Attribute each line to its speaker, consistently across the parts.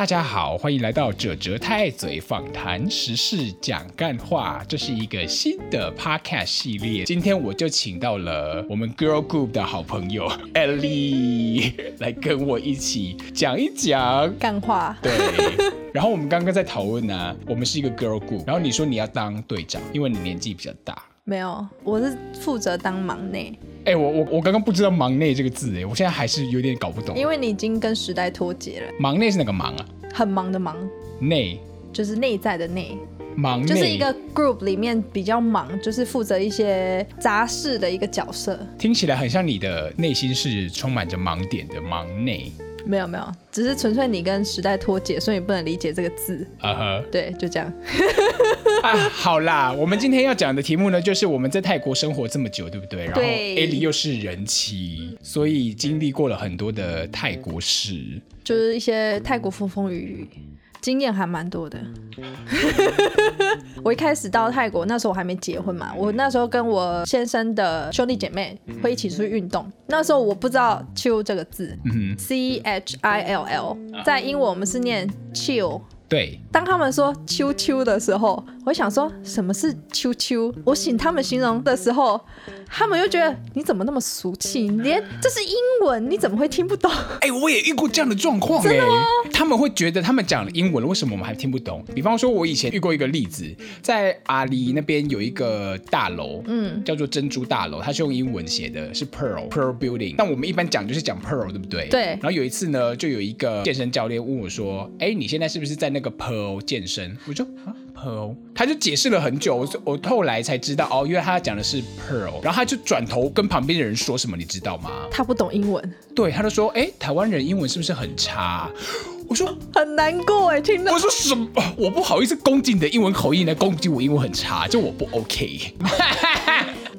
Speaker 1: 大家好，欢迎来到哲哲太嘴访谈时事讲干话，这是一个新的 podcast 系列。今天我就请到了我们 girl group 的好朋友 Ellie 来跟我一起讲一讲
Speaker 2: 干话。
Speaker 1: 对，然后我们刚刚在讨论呢，我们是一个 girl group，然后你说你要当队长，因为你年纪比较大。
Speaker 2: 没有，我是负责当忙内。
Speaker 1: 哎、欸，我我我刚刚不知道“忙内”这个字，哎，我现在还是有点搞不懂。
Speaker 2: 因为你已经跟时代脱节了。
Speaker 1: 忙内是哪个忙啊？
Speaker 2: 很忙的忙。
Speaker 1: 内
Speaker 2: 就是内在的内。
Speaker 1: 忙内
Speaker 2: 就是一个 group 里面比较忙，就是负责一些杂事的一个角色。
Speaker 1: 听起来很像你的内心是充满着盲点的忙内。
Speaker 2: 没有没有，只是纯粹你跟时代脱节，所以你不能理解这个字。啊哈，对，就这样。
Speaker 1: 啊，好啦，我们今天要讲的题目呢，就是我们在泰国生活这么久，对不对？然后 Ellie 又是人妻，所以经历过了很多的泰国事，
Speaker 2: 就是一些泰国风风雨雨。经验还蛮多的。我一开始到泰国那时候我还没结婚嘛，我那时候跟我先生的兄弟姐妹会一起出去运动。那时候我不知道 chill 这个字，嗯，C H I L L，在英文我们是念 chill。
Speaker 1: 对，
Speaker 2: 当他们说秋秋的时候，我想说什么是秋秋？我请他们形容的时候，他们又觉得你怎么那么俗气？连这是英文，你怎么会听不懂？
Speaker 1: 哎、欸，我也遇过这样的状况、欸，真的吗？他们会觉得他们讲了英文了，为什么我们还听不懂？比方说，我以前遇过一个例子，在阿里那边有一个大楼，嗯，叫做珍珠大楼，它是用英文写的，是 Pearl Pearl Building。但我们一般讲就是讲 Pearl，对不对？
Speaker 2: 对。
Speaker 1: 然后有一次呢，就有一个健身教练问我说：“哎、欸，你现在是不是在那？”那个 Pearl 健身，我说啊 Pearl，他就解释了很久，我我后来才知道哦，因为他讲的是 Pearl，然后他就转头跟旁边的人说什么，你知道吗？
Speaker 2: 他不懂英文，
Speaker 1: 对，他就说，哎，台湾人英文是不是很差？我说
Speaker 2: 很难过哎，听到。
Speaker 1: 我说什么？我不好意思攻击你的英文口音来攻击我英文很差，就我不 OK。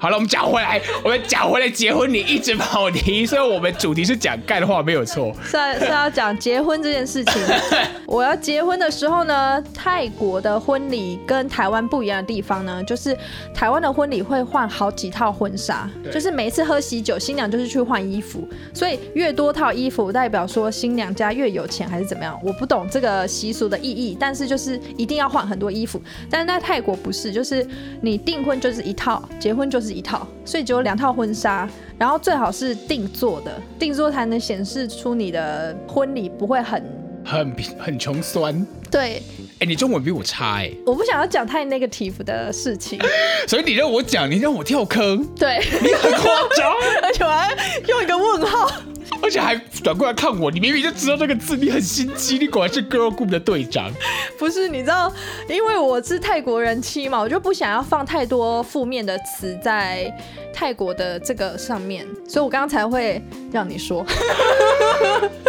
Speaker 1: 好了，我们讲回来，我们讲回来结婚，你一直跑题，所以我们主题是讲干话，没有错。
Speaker 2: 是啊，是要讲结婚这件事情。我要结婚的时候呢，泰国的婚礼跟台湾不一样的地方呢，就是台湾的婚礼会换好几套婚纱，就是每一次喝喜酒，新娘就是去换衣服，所以越多套衣服代表说新娘家越有钱还是怎么样？我不懂这个习俗的意义，但是就是一定要换很多衣服。但是在泰国不是，就是你订婚就是一套，结婚就是。一套，所以只有两套婚纱，然后最好是定做的，定做才能显示出你的婚礼不会很
Speaker 1: 很很穷酸。
Speaker 2: 对，
Speaker 1: 哎、欸，你中文比我差哎、欸，
Speaker 2: 我不想要讲太 negative 的事情，
Speaker 1: 所以你让我讲，你让我跳坑，
Speaker 2: 对，
Speaker 1: 你很夸张，
Speaker 2: 而且我还用一个问号。
Speaker 1: 而且还转过来看我，你明明就知道这个字，你很心机，你果然是 girl group 的队长。
Speaker 2: 不是，你知道，因为我是泰国人妻嘛，我就不想要放太多负面的词在泰国的这个上面，所以我刚刚才会让你说。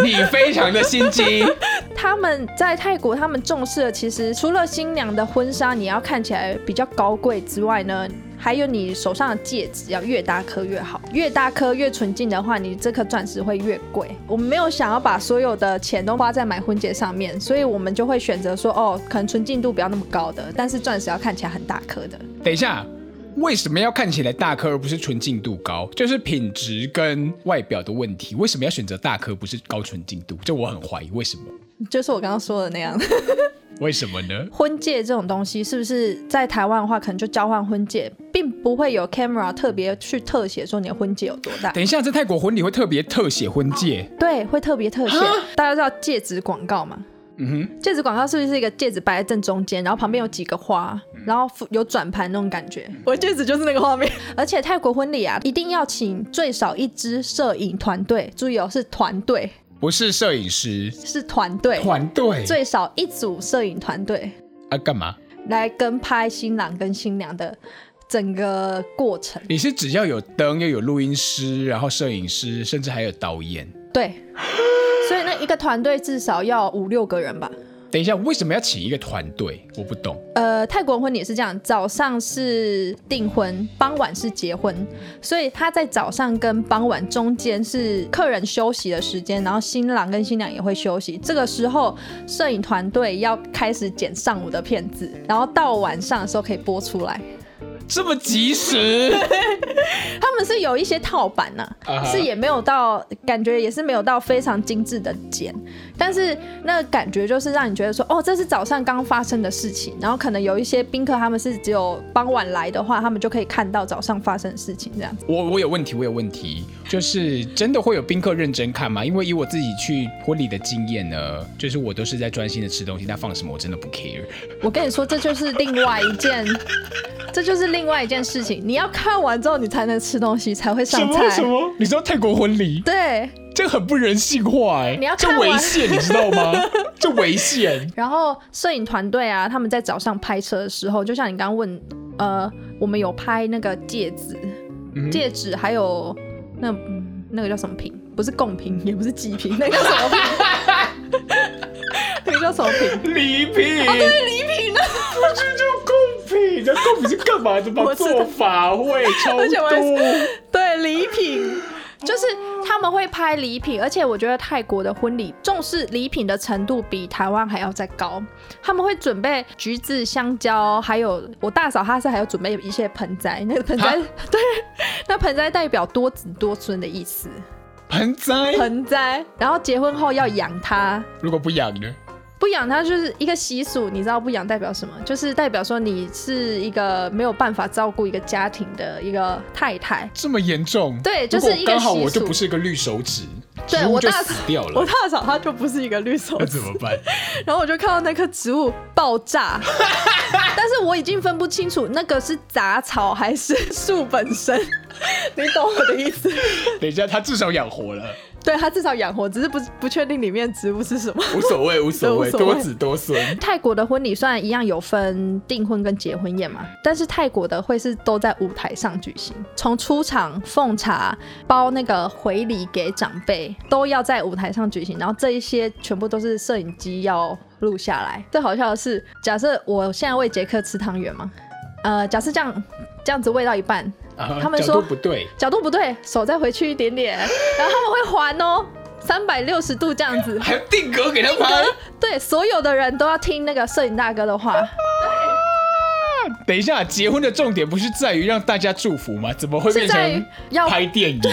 Speaker 1: 你非常的心机。
Speaker 2: 他们在泰国，他们重视的其实除了新娘的婚纱你要看起来比较高贵之外呢。还有你手上的戒指要越大颗越好，越大颗越纯净的话，你这颗钻石会越贵。我们没有想要把所有的钱都花在买婚戒上面，所以我们就会选择说，哦，可能纯净度不要那么高的，但是钻石要看起来很大颗的。
Speaker 1: 等一下，为什么要看起来大颗而不是纯净度高？就是品质跟外表的问题。为什么要选择大颗不是高纯净度？这我很怀疑，为什么？
Speaker 2: 就是我刚刚说的那样。
Speaker 1: 为什么呢？
Speaker 2: 婚戒这种东西，是不是在台湾的话，可能就交换婚戒，并不会有 camera 特别去特写说你的婚戒有多大。
Speaker 1: 等一下，在泰国婚礼会特别特写婚戒？
Speaker 2: 对，会特别特写。大家知道戒指广告吗？嗯哼，戒指广告是不是一个戒指摆在正中间，然后旁边有几个花，然后有转盘那种感觉？我戒指就是那个画面。而且泰国婚礼啊，一定要请最少一支摄影团队，注意哦，是团队。
Speaker 1: 不是摄影师，
Speaker 2: 是团队。
Speaker 1: 团队
Speaker 2: 最少一组摄影团队
Speaker 1: 啊，干嘛？
Speaker 2: 来跟拍新郎跟新娘的整个过程。
Speaker 1: 你是只要有灯，又有录音师，然后摄影师，甚至还有导演。
Speaker 2: 对，所以那一个团队至少要五六个人吧。
Speaker 1: 等一下，为什么要请一个团队？我不懂。
Speaker 2: 呃，泰国婚礼是这样，早上是订婚，傍晚是结婚，所以他在早上跟傍晚中间是客人休息的时间，然后新郎跟新娘也会休息。这个时候，摄影团队要开始剪上午的片子，然后到晚上的时候可以播出来。
Speaker 1: 这么及时？
Speaker 2: 他们是有一些套版呐、啊，uh huh. 是也没有到，感觉也是没有到非常精致的剪，但是那个感觉就是让你觉得说，哦，这是早上刚发生的事情，然后可能有一些宾客他们是只有傍晚来的话，他们就可以看到早上发生的事情这样子。
Speaker 1: 我我有问题，我有问题，就是真的会有宾客认真看吗？因为以我自己去婚礼的经验呢，就是我都是在专心的吃东西，他放什么我真的不 care。
Speaker 2: 我跟你说，这就是另外一件。这就是另外一件事情，你要看完之后，你才能吃东西，才会上菜。
Speaker 1: 什么？什么？你知道泰国婚
Speaker 2: 礼？
Speaker 1: 对，这很不人性化哎、欸！
Speaker 2: 你要看
Speaker 1: 这违宪，你知道吗？这违宪。
Speaker 2: 然后摄影团队啊，他们在早上拍摄的时候，就像你刚刚问，呃，我们有拍那个戒指，嗯、戒指，还有那那个叫什么品？不是贡品，也不是祭品，那个叫什么品？那个叫什么品？
Speaker 1: 礼品。
Speaker 2: 哦，对，礼品呢？
Speaker 1: 不是就贡品，那贡品是干嘛的吗？做法会超多。
Speaker 2: 对，礼品就是他们会拍礼品，而且我觉得泰国的婚礼重视礼品的程度比台湾还要再高。他们会准备橘子、香蕉，还有我大嫂她是还要准备一些盆栽，那个盆栽 对，那盆栽代表多子多孙的意思。
Speaker 1: 盆栽，
Speaker 2: 盆栽，然后结婚后要养它。
Speaker 1: 如果不养呢？
Speaker 2: 不养它就是一个习俗，你知道不养代表什么？就是代表说你是一个没有办法照顾一个家庭的一个太太。
Speaker 1: 这么严重？
Speaker 2: 对，就是。刚
Speaker 1: 好我就不是一个绿手指，
Speaker 2: 对，我大
Speaker 1: 死掉了。
Speaker 2: 我大嫂她就不是一个绿手指，
Speaker 1: 那怎么办？
Speaker 2: 然后我就看到那棵植物爆炸，但是我已经分不清楚那个是杂草还是树本身。你懂我的意思？
Speaker 1: 等一下，他至少养活了。
Speaker 2: 对，他至少养活，只是不不确定里面植物是什么。
Speaker 1: 无所谓，无所谓，多子多孙。
Speaker 2: 泰国的婚礼虽然一样有分订婚跟结婚宴嘛，但是泰国的会是都在舞台上举行，从出场奉茶、包那个回礼给长辈，都要在舞台上举行。然后这一些全部都是摄影机要录下来。最好笑的是，假设我现在喂杰克吃汤圆嘛，呃，假设这样这样子喂到一半。
Speaker 1: Uh, 他们说角度不对，
Speaker 2: 角度不对，手再回去一点点，然后他们会还哦，三百六十度这样子，
Speaker 1: 还有定格给他拍。
Speaker 2: 对，所有的人都要听那个摄影大哥的话。
Speaker 1: 等一下，结婚的重点不是在于让大家祝福吗？怎么会变成要拍电影？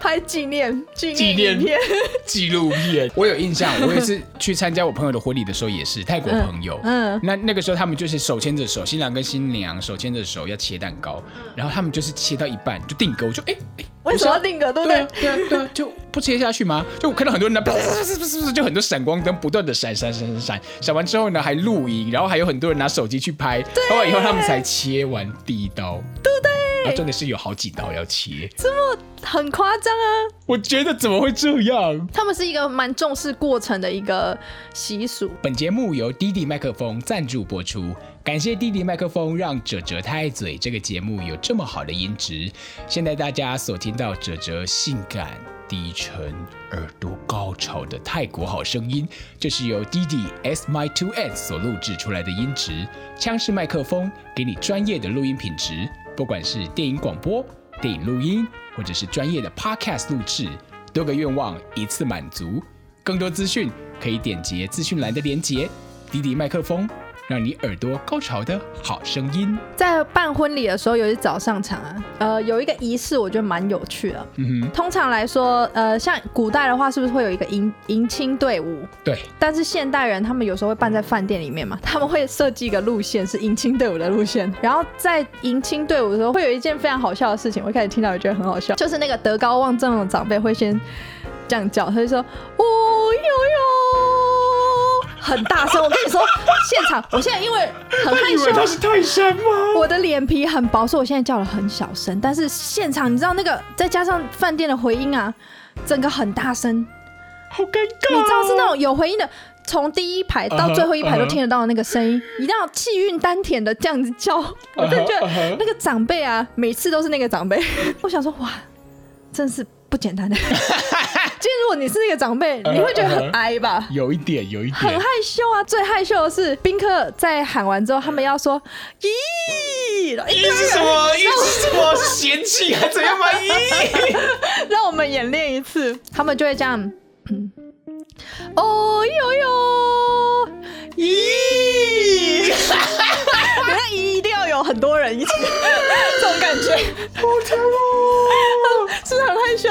Speaker 2: 拍纪念纪念片、
Speaker 1: 纪录片。我有印象，我也是去参加我朋友的婚礼的时候，也是泰国朋友。嗯，嗯那那个时候他们就是手牵着手，新郎跟新娘手牵着手要切蛋糕，然后他们就是切到一半就定格，我就哎哎，
Speaker 2: 为什么要定格？对不对？
Speaker 1: 对啊对啊，就不切下去吗？就我看到很多人呢，是不是就很多闪光灯不断的闪闪闪闪闪，闪完之后呢还录影，然后还有很多人拿手机去拍，拍完以后他们才切完第一刀。
Speaker 2: 对不对？
Speaker 1: 然后真的是有好几刀要切，
Speaker 2: 这么很夸张啊！
Speaker 1: 我觉得怎么会这样？
Speaker 2: 他们是一个蛮重视过程的一个习俗。
Speaker 1: 本节目由滴滴麦克风赞助播出，感谢滴滴麦克风让哲哲太嘴这个节目有这么好的音质。现在大家所听到哲哲性感、低沉、耳朵高好的泰国好声音，就是由 D D S My Two S 所录制出来的音质，枪式麦克风给你专业的录音品质。不管是电影广播、电影录音，或者是专业的 Podcast 录制，多个愿望一次满足。更多资讯可以点击资讯栏的连接。D D 麦克风。让你耳朵高潮的好声音。在办婚礼的时候，有一早上场啊，呃，有一个仪式，我觉得蛮有趣的。嗯哼。通常来说，呃，像古代的话，是不是会有一个迎迎亲队伍？对。但是现代人他们有时候会办在饭店里面嘛，他们会设计一个路线是迎亲队伍的路线。然后在迎亲队伍的时候，会有一件非常好笑的事情。我一开始听到，我觉得很好笑，就是那个德高望重的长辈会先这样叫，他就说：“哦哟哟。”很大声，我跟你说，现场，我现在因为很害羞，他是泰山吗？我的脸皮很薄，所以我现在叫了很小声。但是现场，你知道那个再加上饭店的回音啊，整个很大声，好尴尬。你知道是那种有回音的，从第一排到最后一排都听得到的那个声音，一定要气韵丹田的这样子叫。我真的觉得 那个长辈啊，每次都是那个长辈。我想说，哇，真是不简单的。其实如果你是那个长辈，你会觉得很哀吧？有一点，有一点，很害羞啊。最害羞的是宾客在喊完之后，他们要说“咦”，咦是什么？咦是什么？是嫌弃还是怎样吗？咦，让我们演练一次，他们就会这样。哦哟哟，咦，等下一定要有很多人一起。这种感觉好甜哦，
Speaker 2: 是不是很害羞？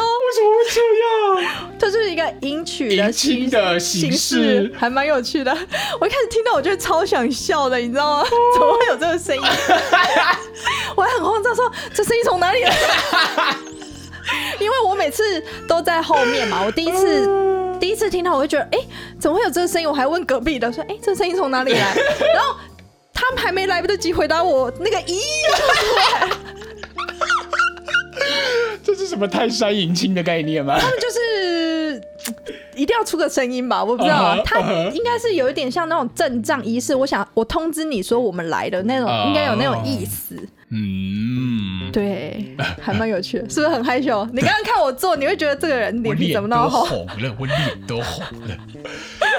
Speaker 2: 迎娶的
Speaker 1: 形的形式，
Speaker 2: 还蛮有趣的。我一开始听到，我就超想笑的，你知道吗？怎么会有这个声音？我还很慌张，说这声音从哪里来？因为我每次都在后面嘛，我第一次第一次听到，我就觉得，哎，怎么会有这个声音？我还问隔壁的，说，哎，这个声音从哪里来？然后他们还没来得及回答我，那个咦，
Speaker 1: 这是什么泰山迎亲的概念吗？
Speaker 2: 他们就是一定要出个声音吧？我不知道，他应该是有一点像那种阵仗仪式。我想，我通知你说我们来的那种，应该有那种意思。嗯，对，还蛮有趣的，是不是很害羞？你刚刚看我做，你会觉得这个人脸皮怎么那么红？
Speaker 1: 红了，我脸都红了，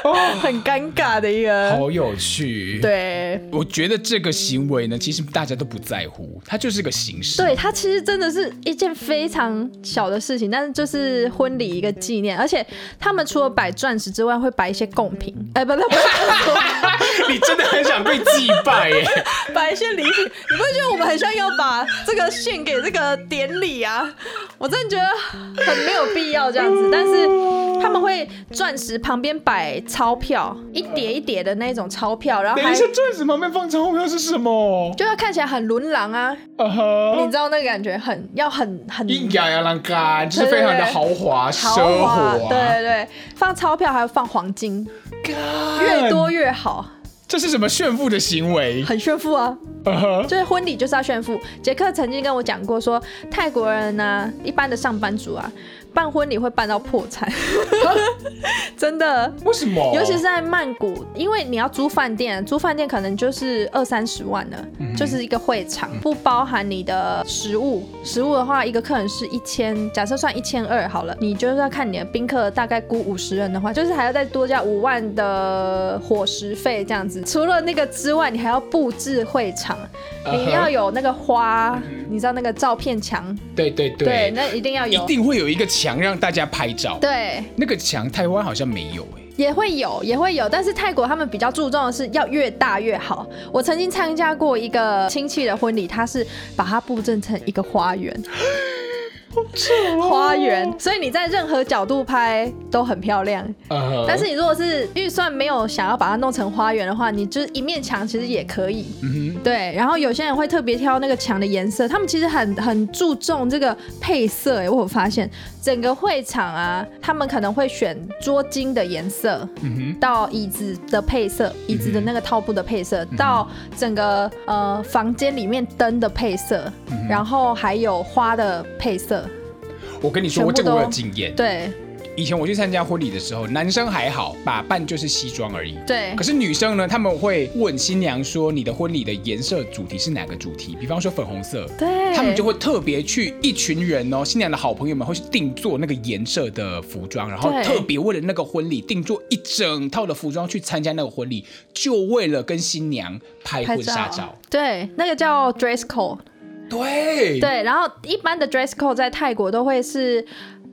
Speaker 2: 哦，很尴尬的一个，
Speaker 1: 好有趣。
Speaker 2: 对，
Speaker 1: 我觉得这个行为呢，其实大家都不在乎，它就是个形式。
Speaker 2: 对，它其实真的是一件非常小的事情，但是就是婚礼一个纪念，而且他们除了摆钻石之外，会摆一些贡品。哎，不不 不，
Speaker 1: 你真的很想被祭拜耶？
Speaker 2: 摆一些礼品，你不会觉得我们很？像要把这个献给这个典礼啊，我真的觉得很没有必要这样子。但是他们会钻石旁边摆钞票，一叠一叠的那种钞票，然后
Speaker 1: 等一下钻石旁边放钞票是什么？
Speaker 2: 就要看起来很伦郎啊，uh huh. 你知道那个感觉很要很很
Speaker 1: 应该要让干，就是非常的豪华奢华。
Speaker 2: 对对对，放钞票还要放黄金.越多越好。
Speaker 1: 这是什么炫富的行为？
Speaker 2: 很炫富啊！Uh huh. 就是婚礼就是要炫富。杰克曾经跟我讲过说，说泰国人呢、啊，一般的上班族啊。办婚礼会办到破产，真的？
Speaker 1: 为什么？
Speaker 2: 尤其是在曼谷，因为你要租饭店，租饭店可能就是二三十万了，嗯、就是一个会场，不包含你的食物。食物的话，一个客人是一千，假设算一千二好了，你就是要看你的宾客大概估五十人的话，就是还要再多加五万的伙食费这样子。除了那个之外，你还要布置会场，uh huh. 你要有那个花，uh. 你知道那个照片墙？
Speaker 1: 对对对，
Speaker 2: 对，那一定要有，
Speaker 1: 一定会有一个。墙让大家拍照，
Speaker 2: 对，
Speaker 1: 那个墙台湾好像没有哎，
Speaker 2: 也会有，也会有，但是泰国他们比较注重的是要越大越好。我曾经参加过一个亲戚的婚礼，他是把它布置成一个花园。花园，所以你在任何角度拍都很漂亮。Uh huh. 但是你如果是预算没有想要把它弄成花园的话，你就是一面墙其实也可以。Uh. 对。然后有些人会特别挑那个墙的颜色，他们其实很很注重这个配色。哎，我有发现整个会场啊，他们可能会选桌巾的颜色，uh. 到椅子的配色，椅子的那个套布的配色，uh. 到整个呃房间里面灯的配色，uh. 然后还有花的配色。
Speaker 1: 我跟你说，我这个我有经验。
Speaker 2: 对，
Speaker 1: 以前我去参加婚礼的时候，男生还好，打扮就是西装而已。
Speaker 2: 对。
Speaker 1: 可是女生呢，他们会问新娘说：“你的婚礼的颜色主题是哪个主题？”比方说粉红色。
Speaker 2: 对。
Speaker 1: 他们就会特别去一群人哦，新娘的好朋友们会去定做那个颜色的服装，然后特别为了那个婚礼定做一整套的服装去参加那个婚礼，就为了跟新娘拍婚纱照。照
Speaker 2: 对，那个叫 dress code。
Speaker 1: 对
Speaker 2: 对，然后一般的 dress code 在泰国都会是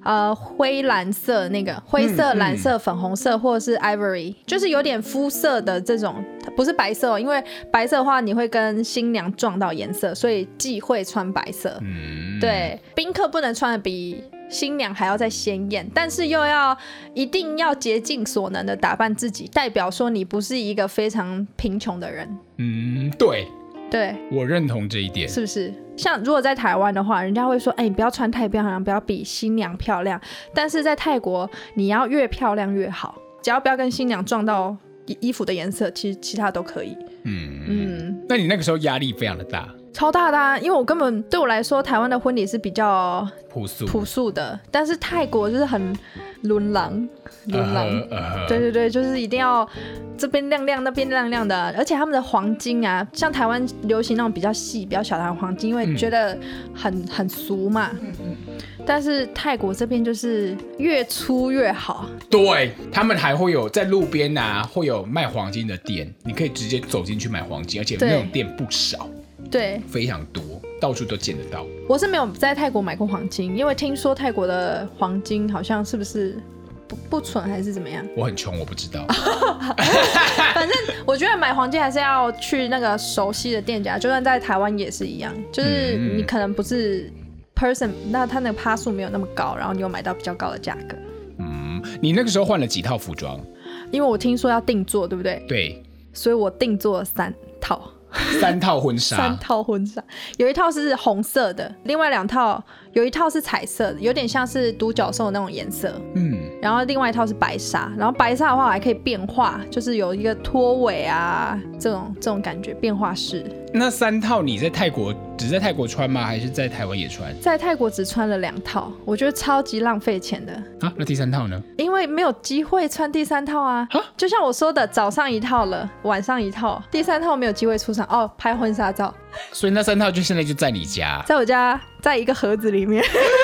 Speaker 2: 呃灰蓝色那个灰色、蓝色、粉红色，或者是 ivory，就是有点肤色的这种，不是白色哦，因为白色的话你会跟新娘撞到颜色，所以忌讳穿白色。嗯，对，宾客不能穿的比新娘还要再鲜艳，但是又要一定要竭尽所能的打扮自己，代表说你不是一个非常贫穷的人。
Speaker 1: 嗯，对。
Speaker 2: 对，
Speaker 1: 我认同这一点，
Speaker 2: 是不是？像如果在台湾的话，人家会说，哎，你不要穿太漂亮，不要比新娘漂亮。但是在泰国，你要越漂亮越好，只要不要跟新娘撞到衣衣服的颜色，其实其他都可以。嗯
Speaker 1: 嗯。那你那个时候压力非常的大，
Speaker 2: 超大的啊，因为我根本对我来说，台湾的婚礼是比较
Speaker 1: 朴素
Speaker 2: 朴素的，但是泰国就是很。伦郎，伦郎，uh uh. 对对对，就是一定要这边亮亮，那边亮亮的，而且他们的黄金啊，像台湾流行那种比较细、比较小的黄金，因为觉得很、嗯、很俗嘛。但是泰国这边就是越粗越好。
Speaker 1: 对，他们还会有在路边啊，会有卖黄金的店，你可以直接走进去买黄金，而且那种店不少，
Speaker 2: 对，
Speaker 1: 非常多。到处都见得到。
Speaker 2: 我是没有在泰国买过黄金，因为听说泰国的黄金好像是不是不不纯还是怎么样？
Speaker 1: 我很穷，我不知道。
Speaker 2: 反正我觉得买黄金还是要去那个熟悉的店家，就算在台湾也是一样，就是你可能不是 person，那他那个趴数没有那么高，然后你又买到比较高的价格。
Speaker 1: 嗯，你那个时候换了几套服装？
Speaker 2: 因为我听说要定做，对不对？
Speaker 1: 对，
Speaker 2: 所以我定做了三套。
Speaker 1: 三套婚纱，
Speaker 2: 三套婚纱，有一套是红色的，另外两套有一套是彩色的，有点像是独角兽那种颜色。嗯，然后另外一套是白纱，然后白纱的话还可以变化，就是有一个拖尾啊，这种这种感觉变化式。
Speaker 1: 那三套你在泰国只在泰国穿吗？还是在台湾也穿？
Speaker 2: 在泰国只穿了两套，我觉得超级浪费钱的。
Speaker 1: 啊，那第三套呢？
Speaker 2: 因为没有机会穿第三套啊。啊，就像我说的，早上一套了，晚上一套，第三套没有机会出场哦，拍婚纱照。
Speaker 1: 所以那三套就现在就在你家，
Speaker 2: 在我家，在一个盒子里面。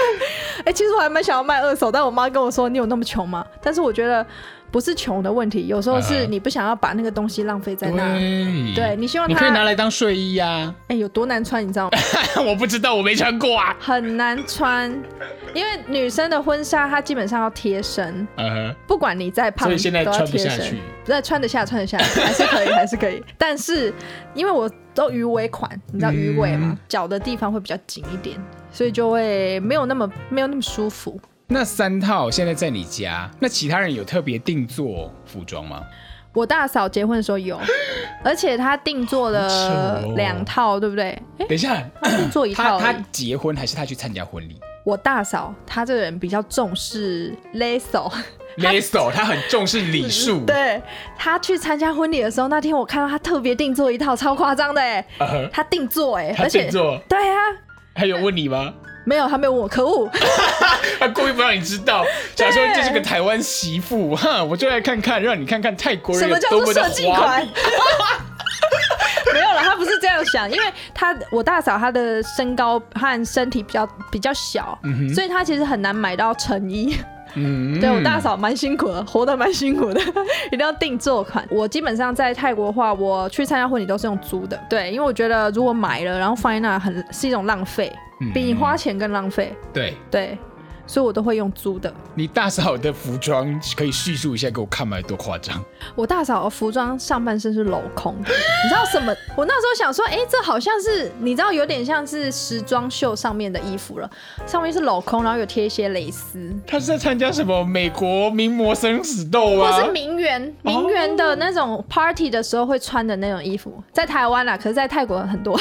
Speaker 2: 哎、其实我还蛮想要卖二手，但我妈跟我说：“你有那么穷吗？”但是我觉得。不是穷的问题，有时候是你不想要把那个东西浪费在那。对，对，你希望它
Speaker 1: 你可以拿来当睡衣呀、啊。
Speaker 2: 哎、欸，有多难穿，你知道吗？
Speaker 1: 我不知道，我没穿过啊。
Speaker 2: 很难穿，因为女生的婚纱它基本上要贴身。嗯哼。不管你再胖，
Speaker 1: 所以现在穿不下去。
Speaker 2: 不是穿得下，穿得下，还是可以，还是可以。但是因为我都鱼尾款，你知道鱼尾吗？脚、嗯、的地方会比较紧一点，所以就会没有那么没有那么舒服。
Speaker 1: 那三套现在在你家，那其他人有特别定做服装吗？
Speaker 2: 我大嫂结婚的时候有，而且她定做了两套，对不对？
Speaker 1: 等一下，
Speaker 2: 她定做一 套。
Speaker 1: 她结婚还是她去参加婚礼？
Speaker 2: 我大嫂她这个人比较重视
Speaker 1: lasso，lasso，她很重视礼数。
Speaker 2: 对，她去参加婚礼的时候，那天我看到她特别定做一套，超夸张的哎，她定做哎，
Speaker 1: 而且
Speaker 2: 对啊，
Speaker 1: 还有问你吗？
Speaker 2: 没有，他没有问我，可恶！
Speaker 1: 他故意不让你知道，假如说这是个台湾媳妇，哈，我就来看看，让你看看泰国人什么叫做设计款。
Speaker 2: 没有了，他不是这样想，因为他我大嫂她的身高和身体比较比较小，嗯、所以她其实很难买到成衣。嗯，对我大嫂蛮辛苦的，活得蛮辛苦的，一定要定做款。我基本上在泰国的话，我去参加婚礼都是用租的，对，因为我觉得如果买了然后放在那很是一种浪费，比你花钱更浪费。
Speaker 1: 对
Speaker 2: 对。所以我都会用租的。
Speaker 1: 你大嫂的服装可以叙述一下给我看吗？多夸张！
Speaker 2: 我大嫂的服装上半身是镂空的，你知道什么？我那时候想说，哎、欸，这好像是你知道有点像是时装秀上面的衣服了，上面是镂空，然后有贴一些蕾丝。
Speaker 1: 他是在参加什么美国名模生死斗啊？
Speaker 2: 或是名媛名媛的那种 party 的时候会穿的那种衣服，在台湾啦，可是在泰国很多。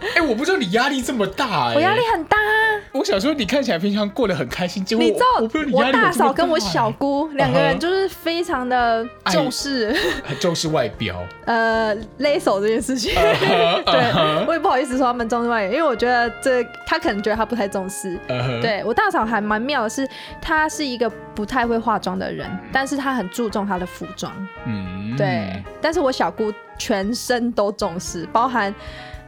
Speaker 1: 哎、欸，我不知道你压力这么大、欸，
Speaker 2: 我压力很大啊。
Speaker 1: 我想说，你看起来平常过得很开心，结果
Speaker 2: 你知道我，我大嫂跟我小姑两个人就是非常的重视，
Speaker 1: 很 重视外表，
Speaker 2: 呃，勒手这件事情。Uh uh. 对，我也不好意思说他们重视外表，因为我觉得这他可能觉得他不太重视。Uh. 对，我大嫂还蛮妙的是，她是一个不太会化妆的人，但是她很注重她的服装。嗯，对。但是我小姑全身都重视，包含。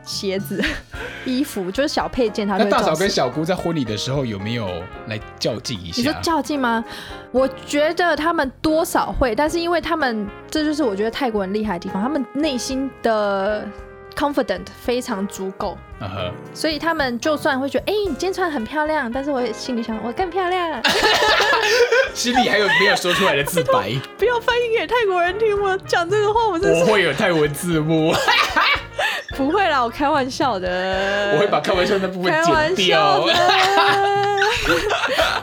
Speaker 2: 鞋子、衣服就是小配件，他。
Speaker 1: 那大嫂跟小姑在婚礼的时候有没有来较劲一下？
Speaker 2: 你说较劲吗？我觉得他们多少会，但是因为他们这就是我觉得泰国人厉害的地方，他们内心的 confident 非常足够，uh -huh. 所以他们就算会觉得，哎、欸，你今天穿得很漂亮，但是我也心里想，我更漂亮。
Speaker 1: 心里还有没有说出来的自白？
Speaker 2: 不要翻译给泰国人听，我讲这个话，我真是。
Speaker 1: 我会有泰文字幕。
Speaker 2: 不会啦，我开玩笑的。
Speaker 1: 我会把开玩笑那部分剪掉。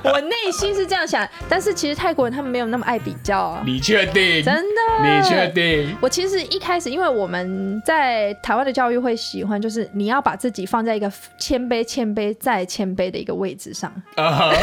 Speaker 2: 我内心是这样想，但是其实泰国人他们没有那么爱比较啊。
Speaker 1: 你确定？
Speaker 2: 真的？
Speaker 1: 你确定？
Speaker 2: 我其实一开始，因为我们在台湾的教育会喜欢，就是你要把自己放在一个谦卑、谦卑再谦卑的一个位置上。Uh -huh.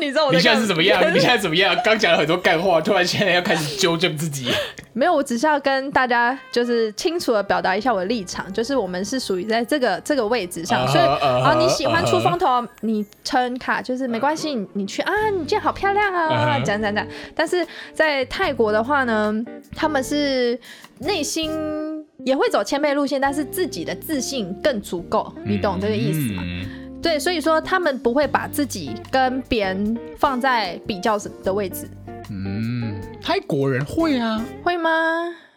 Speaker 2: 你知道我
Speaker 1: 你现在是怎么样？你现在怎么样？刚讲了很多干话，突然现在要开始纠正自己。
Speaker 2: 没有，我只是要跟大家就是清楚的表达一下我的立场，就是我们是属于在这个这个位置上，uh 所以啊、uh 你喜欢出风头，uh. 你撑卡就是没关系，你去啊，你这样好漂亮啊，讲讲讲。但是在泰国的话呢，他们是内心也会走谦卑路线，但是自己的自信更足够，你懂这个意思吗？嗯、对，所以说他们不会把自己跟别人放在比较的位置。
Speaker 1: 嗯，泰国人会啊？
Speaker 2: 会吗？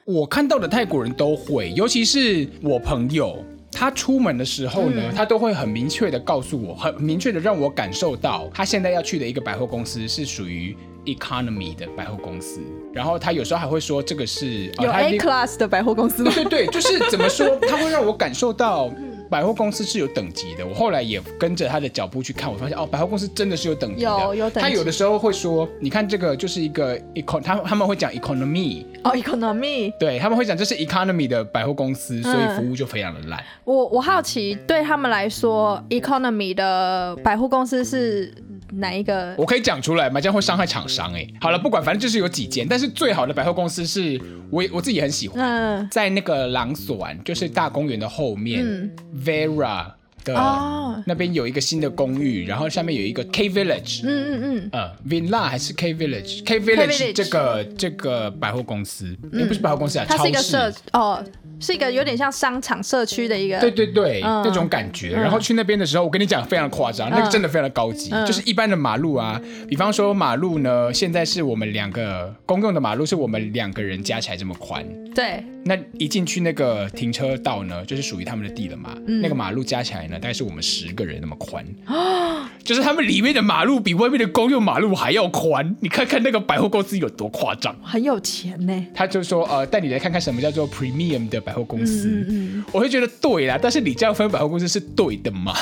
Speaker 1: 我看到的泰国人都会，尤其是我朋友，他出门的时候呢，嗯、他都会很明确的告诉我，很明确的让我感受到，他现在要去的一个百货公司是属于 economy 的百货公司。然后他有时候还会说，这个是
Speaker 2: 有 A class 的百货公司吗？
Speaker 1: 对对对，就是怎么说，他会让我感受到。百货公司是有等级的，我后来也跟着他的脚步去看，我发现哦，百货公司真的是有等级的。
Speaker 2: 有有等级。
Speaker 1: 他有的时候会说，你看这个就是一个 econ，他他们会讲 economy。
Speaker 2: 哦，economy。
Speaker 1: 对，他们会讲这是 economy 的百货公司，所以服务就非常的烂。
Speaker 2: 我我好奇，对他们来说，economy 的百货公司是。哪一个？
Speaker 1: 我可以讲出来吗？这样会伤害厂商哎。好了，不管，反正就是有几间，但是最好的百货公司是我我自己很喜欢，嗯，在那个朗索湾，就是大公园的后面，嗯，Vera。的哦，那边有一个新的公寓，然后下面有一个 K Village，嗯嗯嗯，呃，Villa 还是 K Village？K Village 这个这个百货公司，也不是百货公司啊，
Speaker 2: 它是一个社哦，是一个有点像商场社区的一个，
Speaker 1: 对对对，那种感觉。然后去那边的时候，我跟你讲非常夸张，那个真的非常的高级，就是一般的马路啊，比方说马路呢，现在是我们两个公用的马路，是我们两个人加起来这么宽，
Speaker 2: 对。
Speaker 1: 那一进去那个停车道呢，就是属于他们的地了嘛，那个马路加起来呢。大概是我们十个人那么宽啊，就是他们里面的马路比外面的公用马路还要宽。你看看那个百货公司有多夸张，
Speaker 2: 很有钱呢。
Speaker 1: 他就说呃，带你来看看什么叫做 premium 的百货公司。嗯嗯，我会觉得对啦，但是你这样分百货公司是对的吗？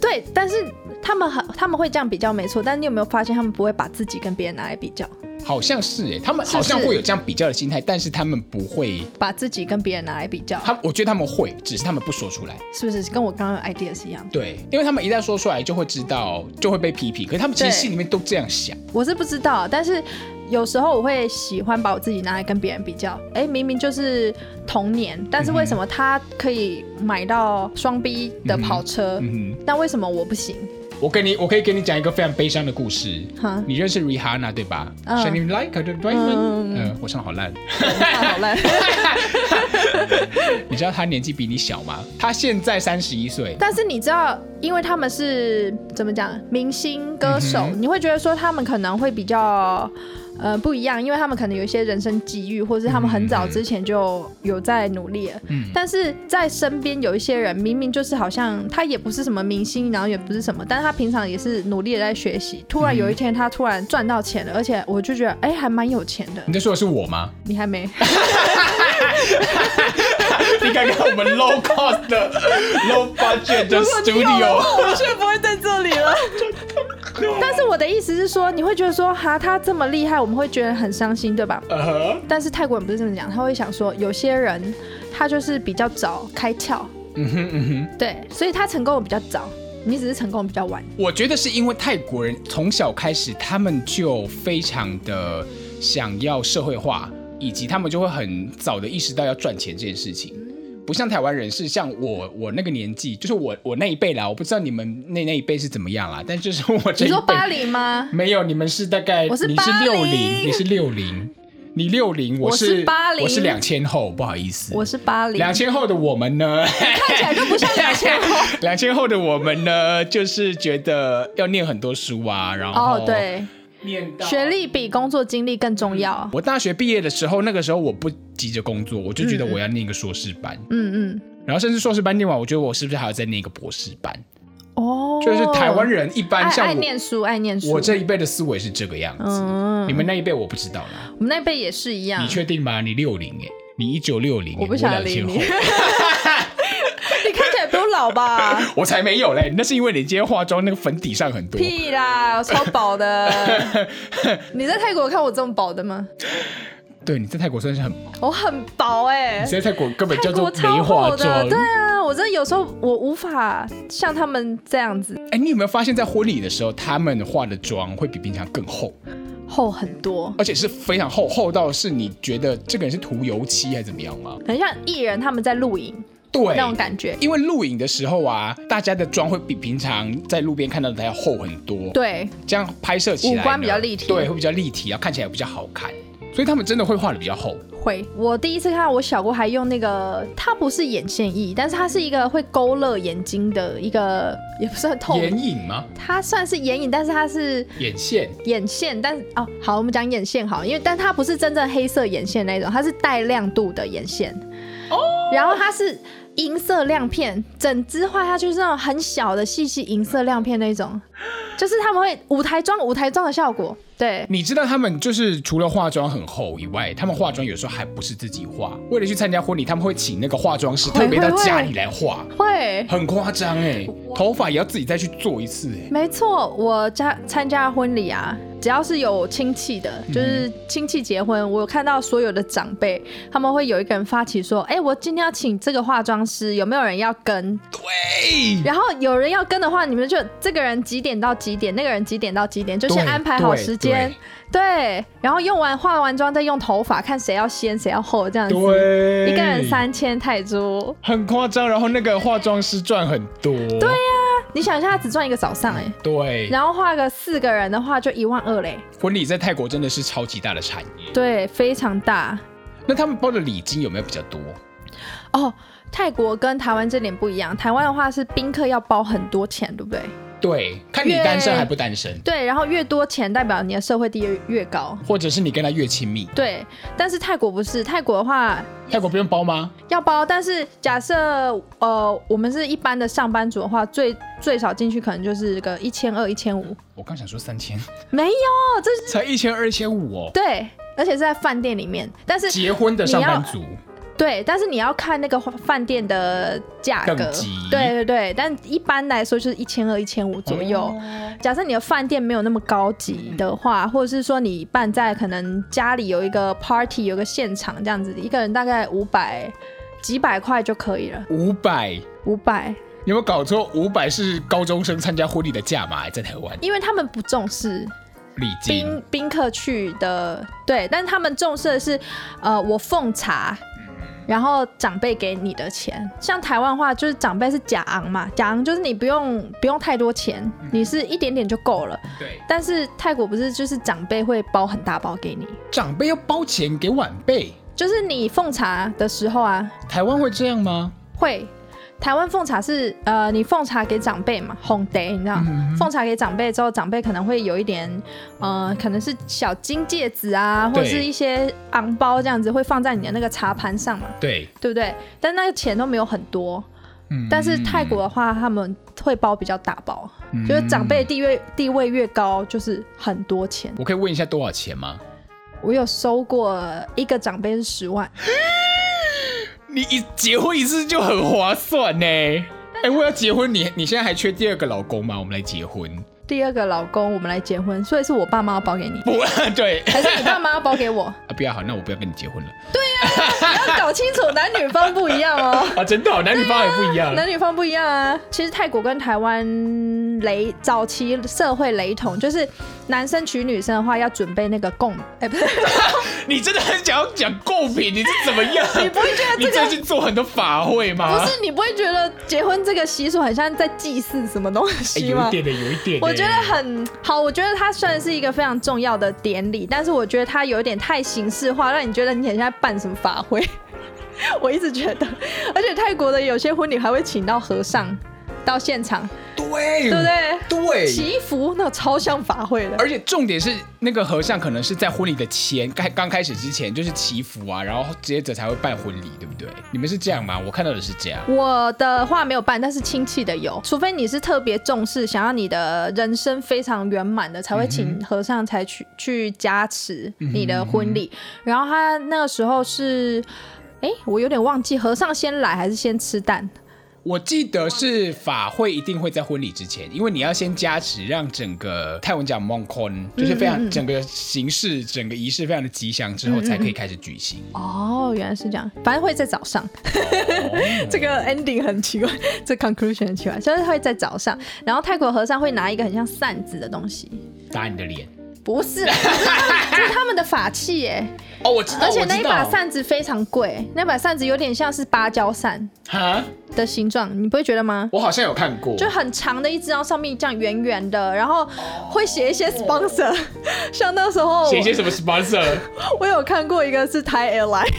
Speaker 2: 对，但是他们很他们会这样比较没错，但你有没有发现他们不会把自己跟别人拿来比较？
Speaker 1: 好像是哎，他们好像会有这样比较的心态，但是他们不会
Speaker 2: 把自己跟别人拿来比较。
Speaker 1: 他我觉得他们会，只是他们不说出来，
Speaker 2: 是不是跟我刚刚的 idea 是一样的？
Speaker 1: 对，因为他们一旦说出来，就会知道，就会被批评。可是他们其实心里面都这样想。
Speaker 2: 我是不知道，但是有时候我会喜欢把我自己拿来跟别人比较。哎，明明就是同年，但是为什么他可以买到双 B 的跑车？嗯嗯，但为什么我不行？
Speaker 1: 我跟你，我可以给你讲一个非常悲伤的故事。哈，你认识 Rihanna 对吧？Shining Like a Diamond。嗯，我唱好烂，
Speaker 2: 好烂。
Speaker 1: 你知道他年纪比你小吗？他现在三十一岁。
Speaker 2: 但是你知道，因为他们是怎么讲，明星歌手，你会觉得说他们可能会比较。呃，不一样，因为他们可能有一些人生机遇，或者是他们很早之前就有在努力了。嗯，但是在身边有一些人，明明就是好像他也不是什么明星，然后也不是什么，但是他平常也是努力的在学习。突然有一天，他突然赚到钱了，而且我就觉得，哎，还蛮有钱的。
Speaker 1: 你在说的是我吗？
Speaker 2: 你还没。
Speaker 1: 你看看我们 low cost 的 low budget 的 studio，
Speaker 2: 我们现在不会在这里了。但是我的意思是说，你会觉得说，哈，他这么厉害，我们会觉得很伤心，对吧？Uh huh. 但是泰国人不是这么讲，他会想说，有些人他就是比较早开窍，嗯哼嗯哼，对，所以他成功的比较早，你只是成功的比较晚。
Speaker 1: 我觉得是因为泰国人从小开始，他们就非常的想要社会化，以及他们就会很早的意识到要赚钱这件事情。不像台湾人是像我，我那个年纪，就是我我那一辈啦。我不知道你们那那一辈是怎么样啦，但就是我这一辈。
Speaker 2: 你说八零吗？
Speaker 1: 没有，你们是大概。
Speaker 2: 我是
Speaker 1: 你是六零，你是六零，你六零，我是八零，我是两千后，不好意思。
Speaker 2: 我是八零。
Speaker 1: 两千后的我们呢？
Speaker 2: 看起来就不像 两千后。
Speaker 1: 两千后的我们呢，就是觉得要念很多书啊，然后。
Speaker 2: 哦，对。学历比工作经历更重要。
Speaker 1: 我大学毕业的时候，那个时候我不急着工作，我就觉得我要念一个硕士班。嗯嗯。然后甚至硕士班念完，我觉得我是不是还要再念一个博士班？哦。就是台湾人一般像我
Speaker 2: 爱念书，爱念书。
Speaker 1: 我这一辈的思维是这个样子。嗯。你们那一辈我不知道啦。
Speaker 2: 我们那一辈也是一样。
Speaker 1: 你确定吗？你六零哎，你一九六零，
Speaker 2: 我不想理你。好吧，
Speaker 1: 我才没有嘞！那是因为你今天化妆那个粉底上很多。
Speaker 2: 屁啦，我超薄的。你在泰国看我这么薄的吗？
Speaker 1: 对，你在泰国算是很薄。
Speaker 2: 我很薄哎、欸！
Speaker 1: 你在泰国根本叫做没化妆。
Speaker 2: 对啊，我真的有时候我无法像他们这样子。
Speaker 1: 哎、欸，你有没有发现，在婚礼的时候，他们化的妆会比平常更厚，
Speaker 2: 厚很多，
Speaker 1: 而且是非常厚，厚到是你觉得这个人是涂油漆还是怎么样吗？
Speaker 2: 很像艺人他们在录影。对，那种感觉，
Speaker 1: 因为录影的时候啊，大家的妆会比平常在路边看到的还要厚很多。
Speaker 2: 对，
Speaker 1: 这样拍摄起来，
Speaker 2: 五官比较立体，
Speaker 1: 对，会比较立体，然后看起来比较好看。所以他们真的会画的比较厚。
Speaker 2: 会，我第一次看到我小姑还用那个，它不是眼线液，但是它是一个会勾勒眼睛的一个，也不是很透。
Speaker 1: 眼影吗？
Speaker 2: 它算是眼影，但是它是
Speaker 1: 眼线。
Speaker 2: 眼线，但是哦，好，我们讲眼线好，因为但它不是真正黑色眼线那种，它是带亮度的眼线。哦。然后它是银色亮片，整只画下去是那种很小的细细银色亮片那种，就是他们会舞台妆舞台妆的效果。对，
Speaker 1: 你知道他们就是除了化妆很厚以外，他们化妆有时候还不是自己化，为了去参加婚礼，他们会请那个化妆师特别到家里来化，
Speaker 2: 会。
Speaker 1: 很夸张哎，头发也要自己再去做一次哎。
Speaker 2: 没错，我家参加婚礼啊，只要是有亲戚的，就是亲戚结婚，我有看到所有的长辈，他们会有一个人发起说，哎，我今天要请这个化妆师，有没有人要跟？
Speaker 1: 对。
Speaker 2: 然后有人要跟的话，你们就这个人几点到几点，那个人几点到几点，就先安排好时间。对，对，然后用完化完妆再用头发，看谁要先谁要后这样子。
Speaker 1: 对，
Speaker 2: 一个人三千泰铢，
Speaker 1: 很夸张。然后那个化妆师赚很多。
Speaker 2: 对呀、啊，你想一下，他只赚一个早上哎。
Speaker 1: 对。
Speaker 2: 然后画个四个人的话，就一万二嘞。
Speaker 1: 婚礼在泰国真的是超级大的产业。
Speaker 2: 对，非常大。
Speaker 1: 那他们包的礼金有没有比较多？
Speaker 2: 哦，泰国跟台湾这点不一样。台湾的话是宾客要包很多钱，对不对？
Speaker 1: 对，看你单身还不单身。
Speaker 2: 对，然后越多钱代表你的社会地位越高，
Speaker 1: 或者是你跟他越亲密。
Speaker 2: 对，但是泰国不是，泰国的话，
Speaker 1: 泰国不用包吗？
Speaker 2: 要包，但是假设呃，我们是一般的上班族的话，最最少进去可能就是个一千二、一千五。
Speaker 1: 我刚想说三千，
Speaker 2: 没有，这是
Speaker 1: 才一千二、一千五哦。
Speaker 2: 对，而且是在饭店里面，但是
Speaker 1: 结婚的上班族。
Speaker 2: 对，但是你要看那个饭店的价格，对对对，但一般来说就是一千二、一千五左右。哦、假设你的饭店没有那么高级的话，嗯、或者是说你办在可能家里有一个 party，有个现场这样子，一个人大概五百几百块就可以了。五
Speaker 1: 百，
Speaker 2: 五百，
Speaker 1: 有没有搞错？五百是高中生参加婚礼的价码，在台湾，
Speaker 2: 因为他们不重视
Speaker 1: 礼金，
Speaker 2: 宾客去的，对，但是他们重视的是，呃，我奉茶。然后长辈给你的钱，像台湾话就是长辈是假昂嘛，假昂就是你不用不用太多钱，你是一点点就够了。
Speaker 1: 对。
Speaker 2: 但是泰国不是，就是长辈会包很大包给你。
Speaker 1: 长辈要包钱给晚辈，
Speaker 2: 就是你奉茶的时候啊。
Speaker 1: 台湾会这样吗？
Speaker 2: 会。台湾奉茶是呃，你奉茶给长辈嘛，红得你知道，奉茶给长辈之后，长辈可能会有一点呃，可能是小金戒指啊，或者是一些昂包这样子，会放在你的那个茶盘上嘛，
Speaker 1: 对，
Speaker 2: 对不对？但那个钱都没有很多，嗯，但是泰国的话，他们会包比较大包，嗯、就是长辈地位地位越高，就是很多钱。
Speaker 1: 我可以问一下多少钱吗？
Speaker 2: 我有收过一个长辈是十万。
Speaker 1: 你一结婚一次就很划算呢。哎，我要结婚，你你现在还缺第二个老公吗？我们来结婚。
Speaker 2: 第二个老公，我们来结婚，所以是我爸妈要包给你。
Speaker 1: 不，对，
Speaker 2: 还是你爸妈要包给我？啊，
Speaker 1: 不要好，那我不要跟你结婚了。
Speaker 2: 对呀，你要搞清楚男女方不一样哦。
Speaker 1: 啊，真的，男女方也不一样。
Speaker 2: 男女方不一样啊。其实泰国跟台湾雷早期社会雷同，就是。男生娶女生的话，要准备那个贡，哎，不是，
Speaker 1: 你真的很想要讲贡品，你是怎么样？
Speaker 2: 你不会觉得这个？
Speaker 1: 你最近做很多法会吗？
Speaker 2: 不是，你不会觉得结婚这个习俗很像在祭祀什么东西吗？
Speaker 1: 有一点的，有一点。
Speaker 2: 我觉得很好，我觉得它算是一个非常重要的典礼，但是我觉得它有点太形式化，让你觉得你很像在办什么发挥。我一直觉得，而且泰国的有些婚礼还会请到和尚。到现场，
Speaker 1: 对，
Speaker 2: 对不对？
Speaker 1: 对，
Speaker 2: 祈福那超像法会的，
Speaker 1: 而且重点是那个和尚可能是在婚礼的前开刚开始之前就是祈福啊，然后接着才会办婚礼，对不对？你们是这样吗？我看到的是这样。
Speaker 2: 我的话没有办，但是亲戚的有，除非你是特别重视，想要你的人生非常圆满的，才会请和尚才去去加持你的婚礼。嗯、然后他那个时候是，哎，我有点忘记，和尚先来还是先吃蛋？
Speaker 1: 我记得是法会一定会在婚礼之前，因为你要先加持，让整个泰文讲 mongkol，就是非常整个形式、整个仪式非常的吉祥之后，才可以开始举行。
Speaker 2: 哦，原来是这样，反正会在早上。这个 ending 很奇怪，这 conclusion 很奇怪，就是会在早上，然后泰国和尚会拿一个很像扇子的东西
Speaker 1: 打你的脸。
Speaker 2: 不是，这是他们的法器耶。
Speaker 1: 哦，我知道，
Speaker 2: 而且那一把扇子非常贵，那把扇子有点像是芭蕉扇的形状，你不会觉得吗？
Speaker 1: 我好像有看过，
Speaker 2: 就很长的一支，然后上面这样圆圆的，然后会写一些 sponsor，像那时候
Speaker 1: 写一些什么 sponsor？
Speaker 2: 我有看过一个是 Thai Airline。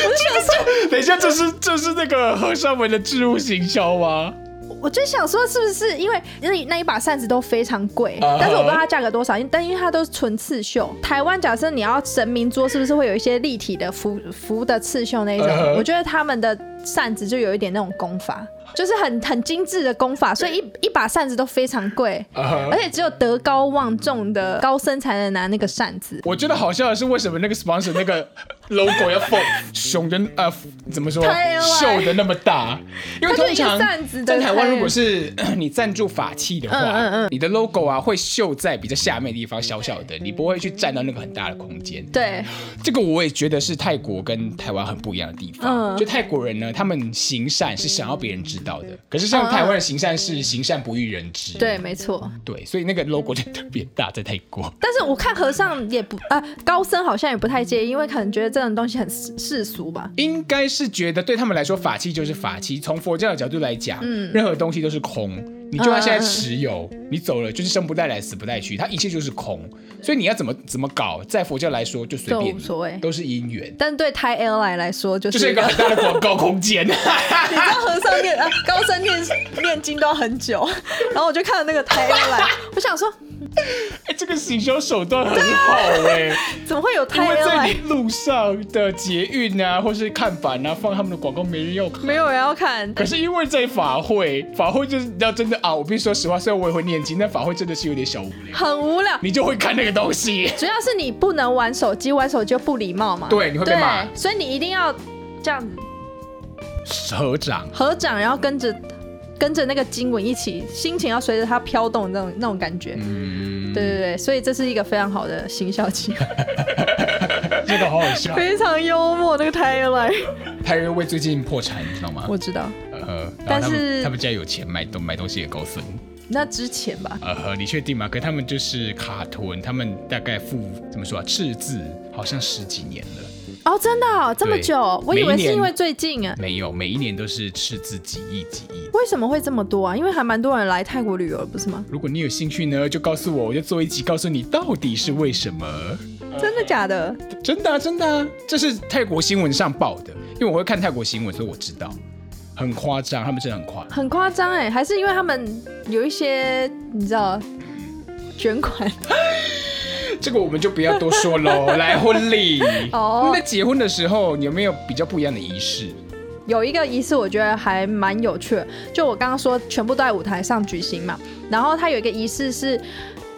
Speaker 2: 我想说，
Speaker 1: 等一下，这是这是那个和尚们的置入行销吗？
Speaker 2: 我就想说，是不是因为那那一把扇子都非常贵，uh huh. 但是我不知道它价格多少，因但因为它都是纯刺绣。台湾假设你要神明桌，是不是会有一些立体的浮浮的刺绣那一种？Uh huh. 我觉得他们的扇子就有一点那种功法。就是很很精致的功法，所以一一把扇子都非常贵，uh huh. 而且只有德高望重的高僧才能拿那个扇子。
Speaker 1: 我觉得好笑的是，为什么那个 sponsor 那个 logo 要放熊的呃？怎么说？秀的那么大？因为通常在台湾，如果是 你赞助法器的话，嗯嗯嗯你的 logo 啊会秀在比较下面的地方，小小的，你不会去占到那个很大的空间。
Speaker 2: 对，
Speaker 1: 这个我也觉得是泰国跟台湾很不一样的地方。Uh. 就泰国人呢，他们行善是想要别人知道。的，可是像台湾的行善是行善不欲人知，
Speaker 2: 对，没错，
Speaker 1: 对，所以那个 logo 就特别大，在泰国。
Speaker 2: 但是我看和尚也不啊，高僧好像也不太介意，因为可能觉得这种东西很世俗吧。
Speaker 1: 应该是觉得对他们来说，法器就是法器。从佛教的角度来讲，嗯，任何东西都是空。你就算现在持有，嗯、你走了就是生不带来，死不带去，它一切就是空。所以你要怎么怎么搞，在佛教来说就随便，无所谓，都是因缘。
Speaker 2: 但对 Thai Airline 来说，就是
Speaker 1: 就是一个很大的广告空间。你知
Speaker 2: 道和尚念啊，高僧念念经都要很久，然后我就看了那个 Thai Airline，我想说。
Speaker 1: 哎，这个行销手段很好哎，
Speaker 2: 怎么会有台？
Speaker 1: 因为在你路上的捷运啊，或是看板啊，放他们的广告，没人要看，
Speaker 2: 没有人要看。
Speaker 1: 可是因为在法会，法会就是要真的啊，我必须说实话，虽然我也会念经，但法会真的是有点小无聊，
Speaker 2: 很无聊，
Speaker 1: 你就会看那个东西。
Speaker 2: 主要是你不能玩手机，玩手机就不礼貌嘛。
Speaker 1: 对，你会被骂，
Speaker 2: 所以你一定要这样子
Speaker 1: 合掌，
Speaker 2: 合掌，然后跟着。跟着那个经文一起，心情要随着它飘动，那种那种感觉。嗯，对对对，所以这是一个非常好的行销计划。
Speaker 1: 这个好好笑，
Speaker 2: 非常幽默。那个泰尔来，
Speaker 1: 泰尔威最近破产，你知道吗？
Speaker 2: 我知道。
Speaker 1: 呃，但是他们家有钱买东买东西也高僧。
Speaker 2: 那之前吧。
Speaker 1: 呃，你确定吗？可他们就是卡屯，他们大概付怎么说啊？赤字好像十几年了。
Speaker 2: 哦，真的、哦、这么久？我以为是因为最近啊。
Speaker 1: 没有，每一年都是赤字几亿几亿。
Speaker 2: 为什么会这么多啊？因为还蛮多人来泰国旅游，不是吗？
Speaker 1: 如果你有兴趣呢，就告诉我，我就做一集告诉你到底是为什么。
Speaker 2: 真的假的？
Speaker 1: 真的、啊、真的、啊，这是泰国新闻上报的。因为我会看泰国新闻，所以我知道。很夸张，他们真的很夸。
Speaker 2: 很夸张哎，还是因为他们有一些你知道卷款。
Speaker 1: 这个我们就不要多说喽。来婚礼哦，那结婚的时候你有没有比较不一样的仪式？
Speaker 2: 有一个仪式我觉得还蛮有趣的，就我刚刚说全部都在舞台上举行嘛，然后它有一个仪式是。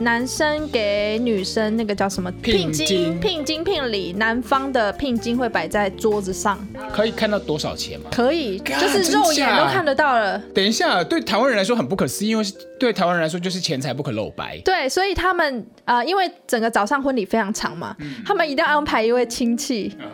Speaker 2: 男生给女生那个叫什么
Speaker 1: 聘金？
Speaker 2: 聘金聘礼，男方的聘金会摆在桌子上。
Speaker 1: 可以看到多少钱吗？
Speaker 2: 可以，就是肉眼都看得到了。
Speaker 1: 等一下，对台湾人来说很不可思议，因为对台湾人来说就是钱财不可露白。
Speaker 2: 对，所以他们啊、呃，因为整个早上婚礼非常长嘛，嗯、他们一定要安排一位亲戚。嗯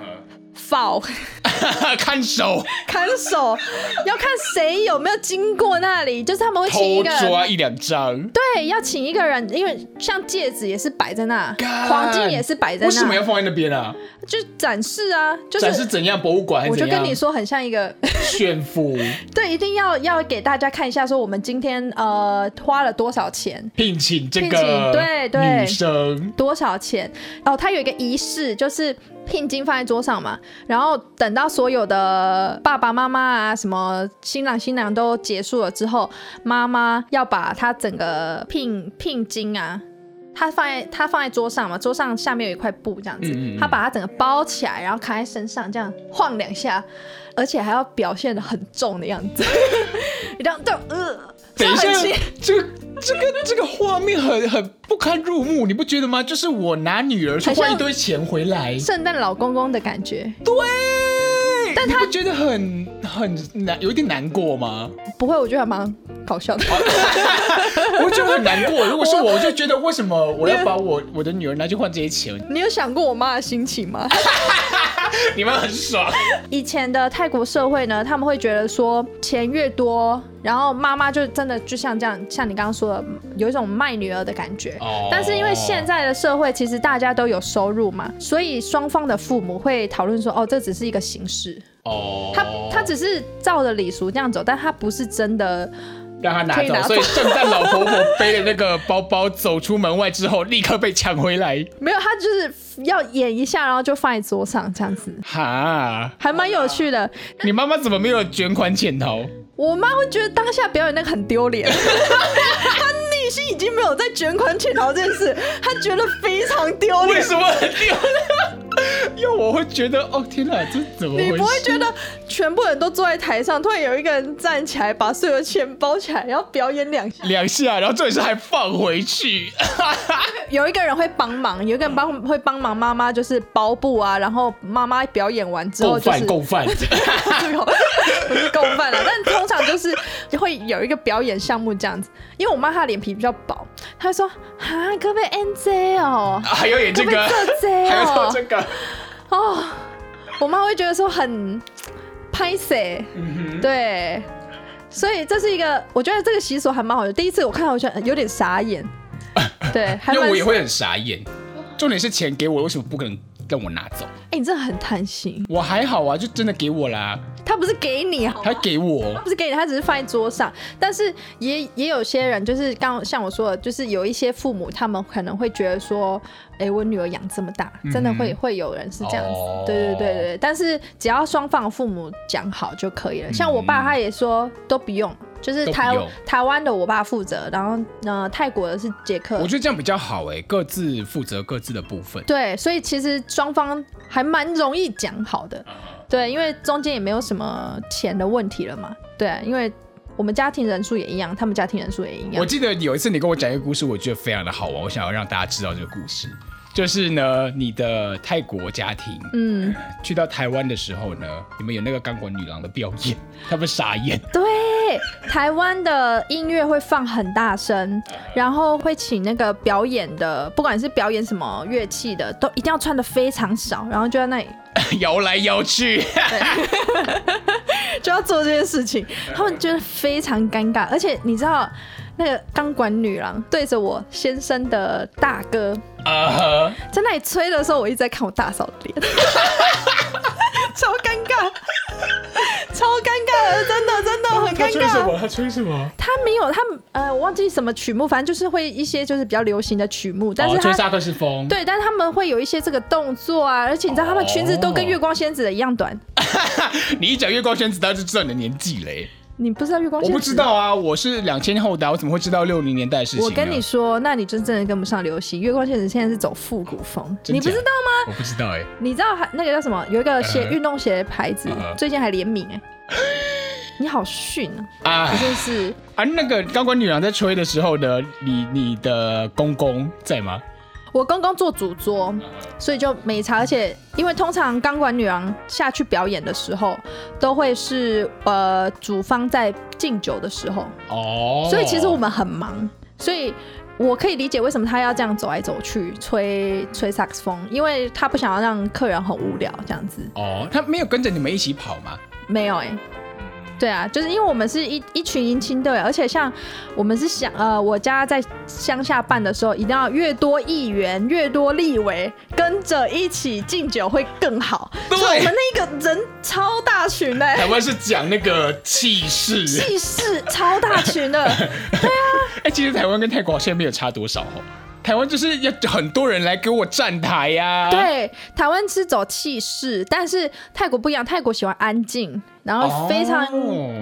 Speaker 2: 放
Speaker 1: 看守，
Speaker 2: 看守。要看谁有没有经过那里，就是他们会请一个
Speaker 1: 人。抓一两张，
Speaker 2: 对，要请一个人，因为像戒指也是摆在那，黄金也是摆在那，
Speaker 1: 为什么要放在那边啊？
Speaker 2: 就展示啊，就是、
Speaker 1: 展示怎样博物馆？
Speaker 2: 我就跟你说，很像一个
Speaker 1: 炫富，
Speaker 2: 对，一定要要给大家看一下，说我们今天呃花了多少钱。
Speaker 1: 聘请这个
Speaker 2: 对对。
Speaker 1: 女生。
Speaker 2: 多少钱？哦，他有一个仪式，就是。聘金放在桌上嘛，然后等到所有的爸爸妈妈啊，什么新郎新娘都结束了之后，妈妈要把她整个聘聘金啊，她放在她放在桌上嘛，桌上下面有一块布这样子，她把它整个包起来，然后扛在身上这样晃两下，而且还要表现的很重的样子，你 这样对，呃，
Speaker 1: 等一下，这个。这个这个画面很很不堪入目，你不觉得吗？就是我拿女儿去换一堆钱回来，
Speaker 2: 圣诞老公公的感觉。
Speaker 1: 对，但他觉得很很难，有一点难过吗？
Speaker 2: 不会，我觉得还蛮搞笑的。
Speaker 1: 我觉得很难过。如果是我，我就觉得为什么我要把我我的女儿拿去换这些钱？
Speaker 2: 你有想过我妈的心情吗？
Speaker 1: 你们很爽。
Speaker 2: 以前的泰国社会呢，他们会觉得说钱越多，然后妈妈就真的就像这样，像你刚刚说的，有一种卖女儿的感觉。哦。但是因为现在的社会，其实大家都有收入嘛，所以双方的父母会讨论说，哦，这只是一个形式。哦。他他只是照着礼俗这样走，但他不是真的。
Speaker 1: 让他拿走，拿走，所以圣诞老婆婆背着那个包包走出门外之后，立刻被抢回来。
Speaker 2: 没有，他就是要演一下，然后就放在桌上这样子。哈，还蛮有趣的。
Speaker 1: 你妈妈怎么没有卷款潜逃？
Speaker 2: 我妈会觉得当下表演那个很丢脸，她内心已经没有在卷款潜逃这件事，她觉得非常丢脸。
Speaker 1: 为什么很丢脸？我会觉得，哦天哪，这怎么回事？
Speaker 2: 你不会觉得全部人都坐在台上，突然有一个人站起来，把所有的钱包起来，然后表演两下，
Speaker 1: 两下，然后这里是还放回去。
Speaker 2: 有一个人会帮忙，有一个人帮会帮忙妈妈，就是包布啊，然后妈妈表演完之后就是
Speaker 1: 共犯，共犯，
Speaker 2: 不是共犯了，但通常就是会有一个表演项目这样子。因为我妈她脸皮比较薄，她说啊，可不可以 NJ 哦？
Speaker 1: 还有演这个，可不可以做 J 哦？还有做这个。
Speaker 2: 哦，我妈会觉得说很拍谁，嗯、对，所以这是一个，我觉得这个习俗还蛮好的。第一次我看到，我觉得有点傻眼，对，
Speaker 1: 因为我也会很傻眼。重点是钱给我，为什么不可能让我拿走？
Speaker 2: 哎、欸，你真的很贪心。
Speaker 1: 我还好啊，就真的给我啦。
Speaker 2: 他不是给你，
Speaker 1: 他给我，
Speaker 2: 他不是给你，他只是放在桌上。但是也也有些人，就是刚像我说的，就是有一些父母，他们可能会觉得说，哎、欸，我女儿养这么大，真的会、嗯、会有人是这样子。哦、对对对对。但是只要双方父母讲好就可以了。像我爸，他也说都不用，就是台台湾的我爸负责，然后呃泰国的是杰克。
Speaker 1: 我觉得这样比较好哎，各自负责各自的部分。
Speaker 2: 对，所以其实双方还蛮容易讲好的。对，因为中间也没有什么钱的问题了嘛。对啊，因为我们家庭人数也一样，他们家庭人数也一样。
Speaker 1: 我记得有一次你跟我讲一个故事，我觉得非常的好玩，我想要让大家知道这个故事。就是呢，你的泰国家庭，嗯，去到台湾的时候呢，你们有那个钢管女郎的表演，他们傻眼。
Speaker 2: 对，台湾的音乐会放很大声，然后会请那个表演的，不管是表演什么乐器的，都一定要穿的非常少，然后就在那里。
Speaker 1: 摇来摇去，
Speaker 2: 就要做这件事情，他们觉得非常尴尬，而且你知道，那个钢管女郎对着我先生的大哥，uh huh. 在那里吹的时候，我一直在看我大嫂的脸，超尴尬。超尴尬的，真的真的很尴尬。他吹
Speaker 1: 什么？他吹什么？
Speaker 2: 他没有，他呃，我忘记什么曲目，反正就是会一些就是比较流行的曲目。但是他、
Speaker 1: 哦、吹萨克斯风。
Speaker 2: 对，但是他们会有一些这个动作啊，而且你知道他们裙子都跟月光仙子的一样短。
Speaker 1: 哦、你一讲月光仙子，大家就知道你的年纪嘞。
Speaker 2: 你不知道月光？
Speaker 1: 我不知道啊，我是两千后的，我怎么会知道六零年代的事情？
Speaker 2: 我跟你说，那你就真的跟不上流行。月光仙子现在是走复古风，你不知道吗？
Speaker 1: 我不知道哎、欸。
Speaker 2: 你知道还那个叫什么？有一个鞋运动鞋的牌子，呃、最近还联名哎。你好逊啊！啊，真是
Speaker 1: 啊！那个钢管女郎在吹的时候呢，你你的公公在吗？
Speaker 2: 我公公做主桌，所以就没差。而且因为通常钢管女郎下去表演的时候，都会是呃主方在敬酒的时候哦，所以其实我们很忙，所以我可以理解为什么他要这样走来走去吹吹萨克斯风，因为他不想要让客人很无聊这样子。
Speaker 1: 哦，他没有跟着你们一起跑吗？
Speaker 2: 没有哎、欸。对啊，就是因为我们是一一群迎亲队，而且像我们是想呃，我家在乡下办的时候，一定要越多议员、越多立委跟着一起敬酒会更好。对，所以我们那个人超大群的。
Speaker 1: 台湾是讲那个气势，
Speaker 2: 气势超大群的。对啊，
Speaker 1: 哎，其实台湾跟泰国好像没有差多少哦。台湾就是要很多人来给我站台呀、啊。
Speaker 2: 对，台湾是走气势，但是泰国不一样，泰国喜欢安静，然后非常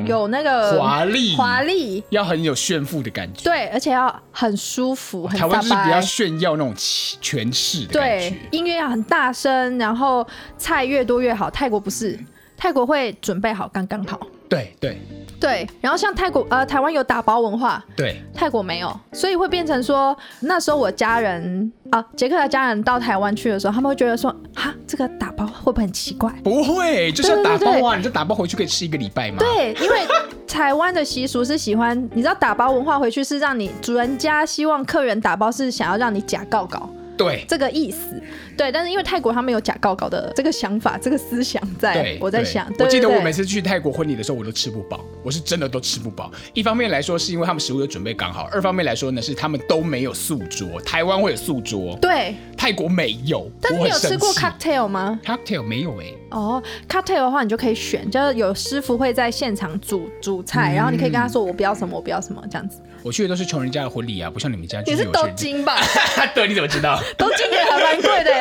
Speaker 2: 有那个
Speaker 1: 华丽，
Speaker 2: 华丽
Speaker 1: 要很有炫富的感觉。
Speaker 2: 对，而且要很舒服，很。
Speaker 1: 台湾就是比较炫耀那种权势的感觉。
Speaker 2: 对，音乐要很大声，然后菜越多越好。泰国不是，泰国会准备好刚刚好。
Speaker 1: 对对。
Speaker 2: 对，然后像泰国呃，台湾有打包文化，
Speaker 1: 对，
Speaker 2: 泰国没有，所以会变成说，那时候我家人啊，杰克的家人到台湾去的时候，他们会觉得说，哈，这个打包会不会很奇怪？
Speaker 1: 不会，就是要打包啊，你就打包回去可以吃一个礼拜嘛？
Speaker 2: 对，因为台湾的习俗是喜欢，你知道打包文化回去是让你主人家希望客人打包是想要让你假告告。
Speaker 1: 对，
Speaker 2: 这个意思，对，但是因为泰国他们有假告告的这个想法，这个思想在，对我在想，
Speaker 1: 我记得我每次去泰国婚礼的时候，我都吃不饱，我是真的都吃不饱。一方面来说是因为他们食物的准备刚好，二方面来说呢是他们都没有素桌，台湾会有素桌，
Speaker 2: 对，
Speaker 1: 泰国没有。
Speaker 2: 但是你有吃过 cocktail 吗
Speaker 1: ？cocktail 没有哎、欸。
Speaker 2: 哦，cocktail 的话你就可以选，就是有师傅会在现场煮煮菜，嗯、然后你可以跟他说我不要什么，我不要什么这样子。
Speaker 1: 我去的都是穷人家的婚礼啊，不像你们家。
Speaker 2: 你是东京吧？
Speaker 1: 对，你怎么知道？
Speaker 2: 东京也还蛮贵的。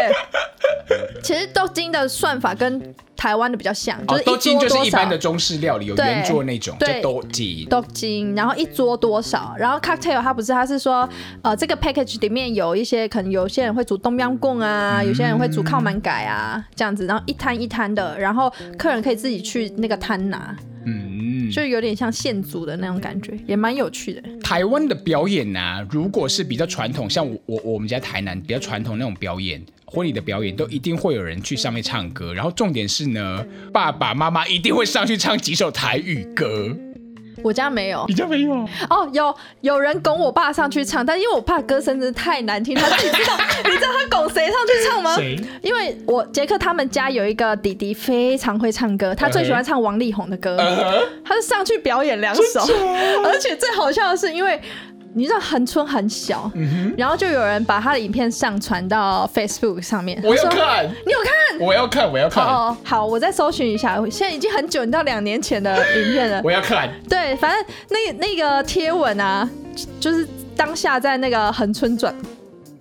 Speaker 2: 其实东京的算法跟台湾的比较像，就是
Speaker 1: 一桌就是一般的中式料理，有圆桌那种，
Speaker 2: 对，
Speaker 1: 豆金
Speaker 2: 豆金，然后一桌多少？然后 cocktail 它不是，它是说，呃，这个 package 里面有一些可能有些人会煮冬阴功啊，嗯、有些人会煮靠满改啊，这样子，然后一摊一摊的，然后客人可以自己去那个摊拿。嗯，就有点像现族的那种感觉，也蛮有趣的。
Speaker 1: 台湾的表演呢、啊，如果是比较传统，像我我我们家台南比较传统那种表演，婚礼的表演都一定会有人去上面唱歌，然后重点是呢，爸爸妈妈一定会上去唱几首台语歌。
Speaker 2: 我家没有，
Speaker 1: 你家没有？
Speaker 2: 哦，有有人拱我爸上去唱，但因为我爸歌声真的太难听，他自己知道。你知道他拱谁上去唱吗？因为我杰克他们家有一个弟弟非常会唱歌，他最喜欢唱王力宏的歌，uh -huh. 他就上去表演两首，而且最好笑的是因为。你知道恒春很小，嗯，然后就有人把他的影片上传到 Facebook 上面。
Speaker 1: 我要看，
Speaker 2: 你有看？
Speaker 1: 我要看，我要看。
Speaker 2: 哦，好，我再搜寻一下。现在已经很久，你到两年前的影片了。
Speaker 1: 我要看。
Speaker 2: 对，反正那那个贴文啊，就是当下在那个恒春转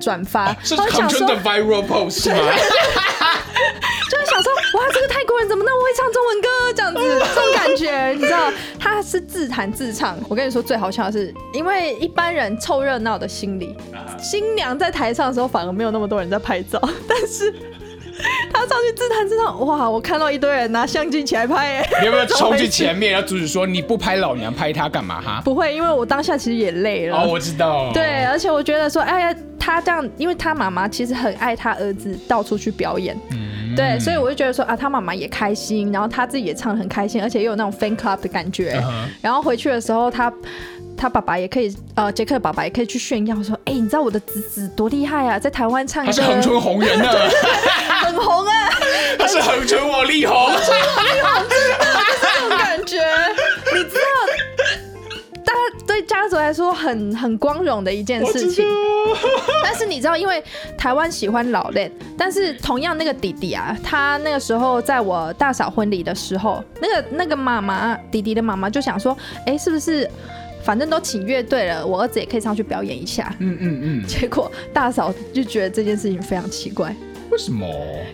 Speaker 2: 转发，
Speaker 1: 哦，是恒春的 viral post 吗？
Speaker 2: 就是想说，哇，这个泰国人怎么那么会唱中文歌？这样子，这种感觉，你知道，他是自弹自唱。我跟你说，最好笑的是，因为一般人凑热闹的心理，新娘在台上的时候，反而没有那么多人在拍照，但是他上去自弹自唱，哇，我看到一堆人拿相机起来拍，哎，
Speaker 1: 你有没有 冲去前面，然后阻止说，你不拍老娘，拍他干嘛哈？
Speaker 2: 不会，因为我当下其实也累了。
Speaker 1: 哦，我知道。
Speaker 2: 对，而且我觉得说，哎呀，他这样，因为他妈妈其实很爱他儿子，到处去表演。嗯对，所以我就觉得说啊，他妈妈也开心，然后他自己也唱得很开心，而且又有那种 fan club 的感觉。Uh. 然后回去的时候，他他爸爸也可以，呃，杰克的爸爸也可以去炫耀说，哎，你知道我的侄子多厉害啊，在台湾唱歌，他
Speaker 1: 是恒春红人啊，
Speaker 2: 很红啊，
Speaker 1: 他是恒春王力宏，
Speaker 2: 恒春王力宏，真的就是这种感觉。家族来说很很光荣的一件事情，但是你知道，因为台湾喜欢老练，但是同样那个弟弟啊，他那个时候在我大嫂婚礼的时候，那个那个妈妈弟弟的妈妈就想说，哎，是不是反正都请乐队了，我儿子也可以上去表演一下？嗯嗯嗯。结果大嫂就觉得这件事情非常奇怪。
Speaker 1: 为什么？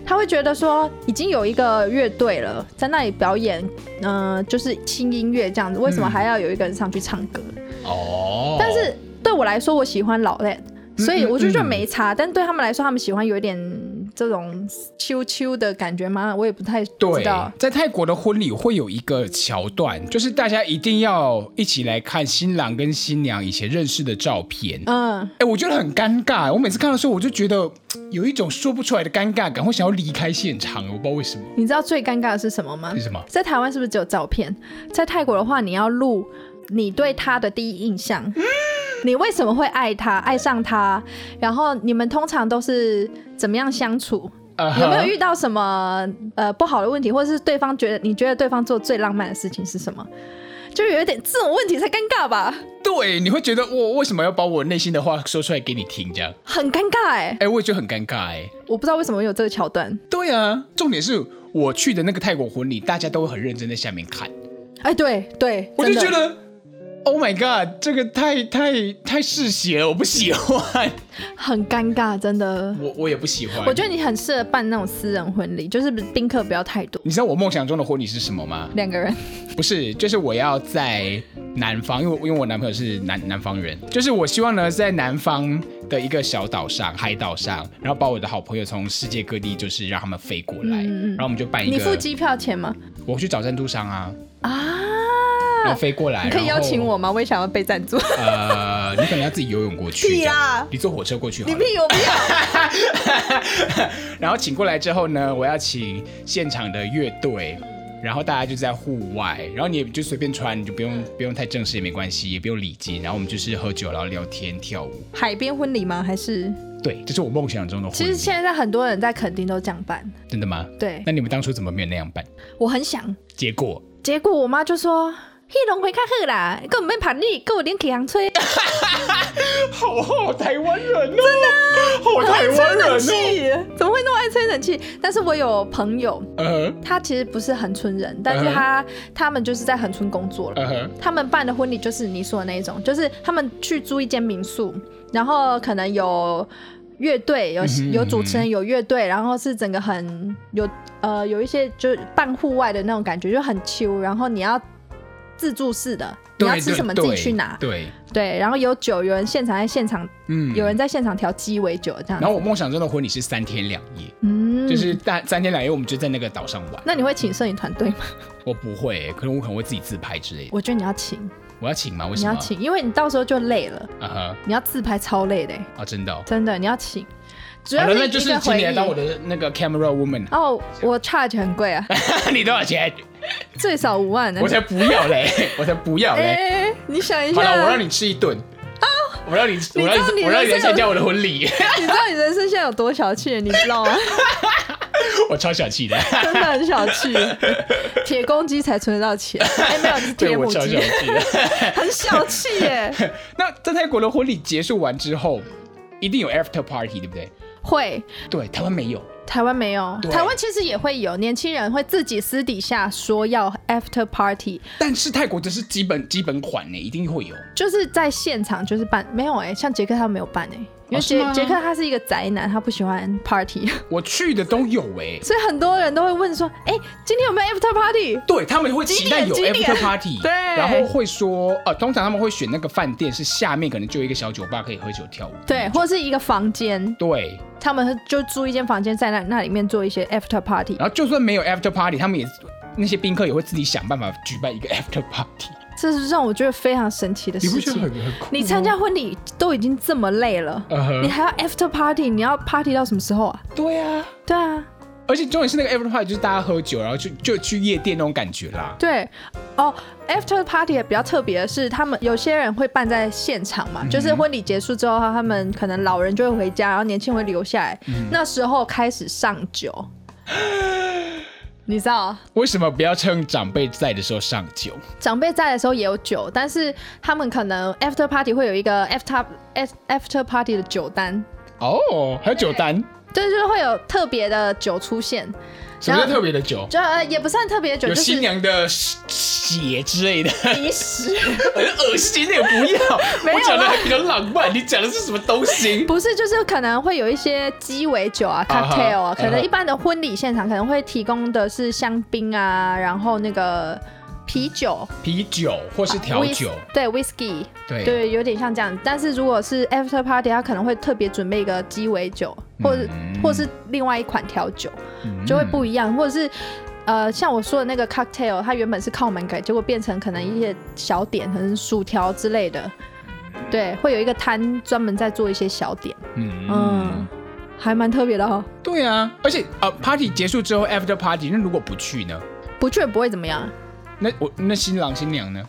Speaker 2: 他会觉得说已经有一个乐队了，在那里表演，嗯、就是轻音乐这样子，为什么还要有一个人上去唱歌？哦、嗯。但是对我来说，我喜欢老练，所以我就觉得没差、嗯嗯嗯。但对他们来说，他们喜欢有一点。这种秋秋的感觉吗？我也不太知道。
Speaker 1: 对，在泰国的婚礼会有一个桥段，就是大家一定要一起来看新郎跟新娘以前认识的照片。嗯，哎，我觉得很尴尬。我每次看的时候，我就觉得有一种说不出来的尴尬感，会想要离开现场。我不知道为什么。
Speaker 2: 你知道最尴尬的是什么吗？
Speaker 1: 是什么？
Speaker 2: 在台湾是不是只有照片？在泰国的话，你要录你对他的第一印象。嗯你为什么会爱他、爱上他？然后你们通常都是怎么样相处？Uh-huh. 有没有遇到什么呃不好的问题，或者是对方觉得你觉得对方做最浪漫的事情是什么？就有一点这种问题才尴尬吧？
Speaker 1: 对，你会觉得我为什么要把我内心的话说出来给你听？这样
Speaker 2: 很尴尬哎、欸！
Speaker 1: 哎，我也觉得很尴尬哎、欸！
Speaker 2: 我不知道为什么有这个桥段。
Speaker 1: 对啊，重点是我去的那个泰国婚礼，大家都会很认真在下面看。
Speaker 2: 哎，对对，
Speaker 1: 我就觉得。Oh my god，这个太太太嗜血了，我不喜欢，
Speaker 2: 很尴尬，真的。
Speaker 1: 我我也不喜欢。
Speaker 2: 我觉得你很适合办那种私人婚礼，就是宾客不要太多。
Speaker 1: 你知道我梦想中的婚礼是什么吗？
Speaker 2: 两个人。
Speaker 1: 不是，就是我要在南方，因为因为我男朋友是南南方人，就是我希望呢在南方的一个小岛上，海岛上，然后把我的好朋友从世界各地，就是让他们飞过来，嗯、然后我们就办一个。
Speaker 2: 你付机票钱吗？
Speaker 1: 我去找赞助商啊。
Speaker 2: 啊。
Speaker 1: 然后飞过来，
Speaker 2: 你可以邀请我吗？我也想要被赞助。
Speaker 1: 呃，你可能要自己游泳过去。
Speaker 2: 屁啦！
Speaker 1: 你坐火车过去好。
Speaker 2: 你屁我不要。
Speaker 1: 然后请过来之后呢，我要请现场的乐队，然后大家就在户外，然后你就随便穿，你就不用不用太正式也没关系，也不用礼金，然后我们就是喝酒，然后聊天跳舞。
Speaker 2: 海边婚礼吗？还是？
Speaker 1: 对，这是我梦想中的婚礼。
Speaker 2: 其实现在很多人在垦丁都这样办。
Speaker 1: 真的吗？
Speaker 2: 对。
Speaker 1: 那你们当初怎么没有那样办？
Speaker 2: 我很想。
Speaker 1: 结果？
Speaker 2: 结果我妈就说。黑龙会较好啦，根本没怕你，跟我连气吹。
Speaker 1: 好好台湾人哦，真的，好台湾人哦，
Speaker 2: 怎么会那么爱吹冷气？但是我有朋友，uh -huh. 他其实不是恒春人，但是他、uh -huh. 他们就是在恒春工作了。Uh -huh. 他们办的婚礼就是你说的那一种，就是他们去租一间民宿，然后可能有乐队，有有主持人，有乐队，然后是整个很有呃有一些就是半户外的那种感觉，就很 chill，然后你要自助式的，你要吃什么自己去拿，
Speaker 1: 对
Speaker 2: 对，然后有酒，有人现场在现场，嗯，有人在现场调鸡尾酒这样。
Speaker 1: 然后我梦想中的婚礼是三天两夜，嗯，就是大三天两夜，我们就在那个岛上玩。
Speaker 2: 那你会请摄影团队吗？
Speaker 1: 我不会，可能我可能会自己自拍之类的。
Speaker 2: 我觉得你要请。
Speaker 1: 我要请吗？为什么？
Speaker 2: 你要请，因为你到时候就累了。啊哈！你要自拍超累的。
Speaker 1: 啊，真的。
Speaker 2: 真的，你要请。
Speaker 1: 好了，那就是请你来当我的那个 camera woman。
Speaker 2: 哦，我 charge 很贵啊。
Speaker 1: 你多少钱？
Speaker 2: 最少五万呢。
Speaker 1: 我才不要嘞！我才不要嘞！
Speaker 2: 你想一下。
Speaker 1: 好了，我让你吃一顿。啊！我让你，我让你，我让你来参加我的婚礼。
Speaker 2: 你知道你人生现在有多小气？你知道吗？
Speaker 1: 我超小气的，
Speaker 2: 真的很小气，铁公鸡才存得到钱，哎，没有是铁母鸡，很小气耶。
Speaker 1: 那在泰国的婚礼结束完之后，一定有 after party，对不对？
Speaker 2: 会，
Speaker 1: 对，台湾没有。
Speaker 2: 台湾没有，台湾其实也会有年轻人会自己私底下说要 after party，
Speaker 1: 但是泰国这是基本基本款呢，一定会有，
Speaker 2: 就是在现场就是办，没有哎，像杰克他没有办哎，因为杰杰克他是一个宅男，他不喜欢 party。
Speaker 1: 我去的都有哎，
Speaker 2: 所以很多人都会问说，哎，今天有没有 after party？
Speaker 1: 对，他们会期待有 after party，
Speaker 2: 对，
Speaker 1: 然后会说，呃，通常他们会选那个饭店是下面可能就有一个小酒吧可以喝酒跳舞，
Speaker 2: 对，或者是一个房间，
Speaker 1: 对。
Speaker 2: 他们就租一间房间在那那里面做一些 after party，
Speaker 1: 然后就算没有 after party，他们也那些宾客也会自己想办法举办一个 after party。
Speaker 2: 这是让我觉得非常神奇的事情。你不觉得很酷？你参加婚礼都已经这么累了，uh huh. 你还要 after party？你要 party 到什么时候啊？
Speaker 1: 对啊，
Speaker 2: 对啊。
Speaker 1: 而且重点是那个 after party 就是大家喝酒，然后就就去夜店那种感觉啦。
Speaker 2: 对，哦，after party 也比较特别的是，他们有些人会办在现场嘛，嗯、就是婚礼结束之后，他们可能老人就会回家，然后年轻人会留下来，嗯、那时候开始上酒。你知道
Speaker 1: 为什么不要趁长辈在的时候上酒？
Speaker 2: 长辈在的时候也有酒，但是他们可能 after party 会有一个 after after party 的酒单。
Speaker 1: 哦，还有酒单。
Speaker 2: 对，就是会有特别的酒出现。
Speaker 1: 什么叫特别的酒？
Speaker 2: 就呃，也不算特别的酒，
Speaker 1: 有新娘的血之类的。
Speaker 2: 鼻屎，
Speaker 1: 很恶心，那个不要。没有，我讲的还比较浪漫，你讲的是什么东西？
Speaker 2: 不是，就是可能会有一些鸡尾酒啊，cocktail 啊，可能一般的婚礼现场可能会提供的是香槟啊，然后那个。啤酒，
Speaker 1: 啤酒或是调酒，
Speaker 2: 对，whisky，对对，有点像这样。但是如果是 after party，他可能会特别准备一个鸡尾酒，或者、嗯、或是另外一款调酒，嗯、就会不一样。或者是呃，像我说的那个 cocktail，它原本是靠门改，结果变成可能一些小点，可能薯条之类的。对，会有一个摊专门在做一些小点，嗯，嗯，还蛮特别的哦。
Speaker 1: 对啊，而且呃，party 结束之后 after party，那如果不去呢？
Speaker 2: 不去也不会怎么样。
Speaker 1: 那我那新郎新娘呢？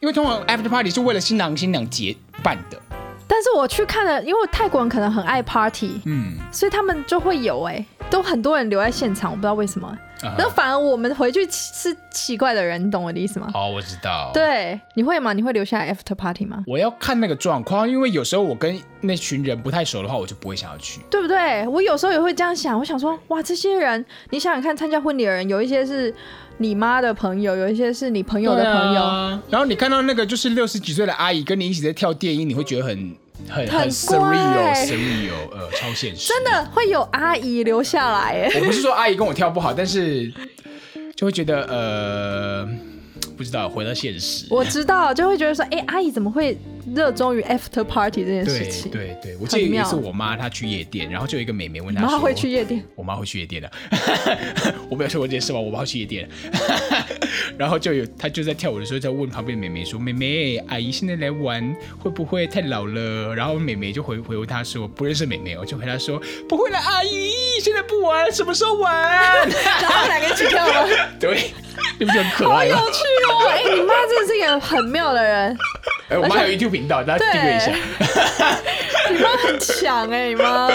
Speaker 1: 因为通常 after party 是为了新郎新娘结伴的。
Speaker 2: 但是我去看了，因为泰国人可能很爱 party，嗯，所以他们就会有哎、欸，都很多人留在现场，我不知道为什么。那、uh. 反而我们回去是奇怪的人，你懂我的意思吗？
Speaker 1: 哦，我知道。
Speaker 2: 对，你会吗？你会留下 after party 吗？
Speaker 1: 我要看那个状况，因为有时候我跟那群人不太熟的话，我就不会想要去，
Speaker 2: 对不对？我有时候也会这样想，我想说，哇，这些人，你想想看，参加婚礼的人，有一些是你妈的朋友，有一些是你朋友的朋友，啊、然
Speaker 1: 后你看到那个就是六十几岁的阿姨跟你一起在跳电音，你会觉得很。很很 surreal，surreal，呃，超现实。
Speaker 2: 真的会有阿姨留下来？
Speaker 1: 我不是说阿姨跟我跳不好，但是就会觉得呃，不知道回到现实。
Speaker 2: 我知道，就会觉得说，哎、欸，阿姨怎么会？热衷于 after party 这件事情，
Speaker 1: 对对对，我记得有一次我妈她去夜店，然后就有一个妹妹问她说：“
Speaker 2: 妈会去夜店？”
Speaker 1: 我妈会去夜店的，我没有说过这件事吗？我妈会去夜店，然后就有她就在跳舞的时候在问旁边的妹妹说：“妹妹，阿姨现在来玩会不会太老了？”然后妹妹就回回复她说：“不认识妹妹，我就回她说不会了，阿姨现在不玩，什么时候玩？”
Speaker 2: 然后两个一起跳吗？
Speaker 1: 对，你不觉得很可爱吗？
Speaker 2: 好有趣哦！哎、欸，你妈真的是一个很妙的人。
Speaker 1: 哎，我们还有 YouTube 频道，大家订阅一下。
Speaker 2: 你妈很强哎，你妈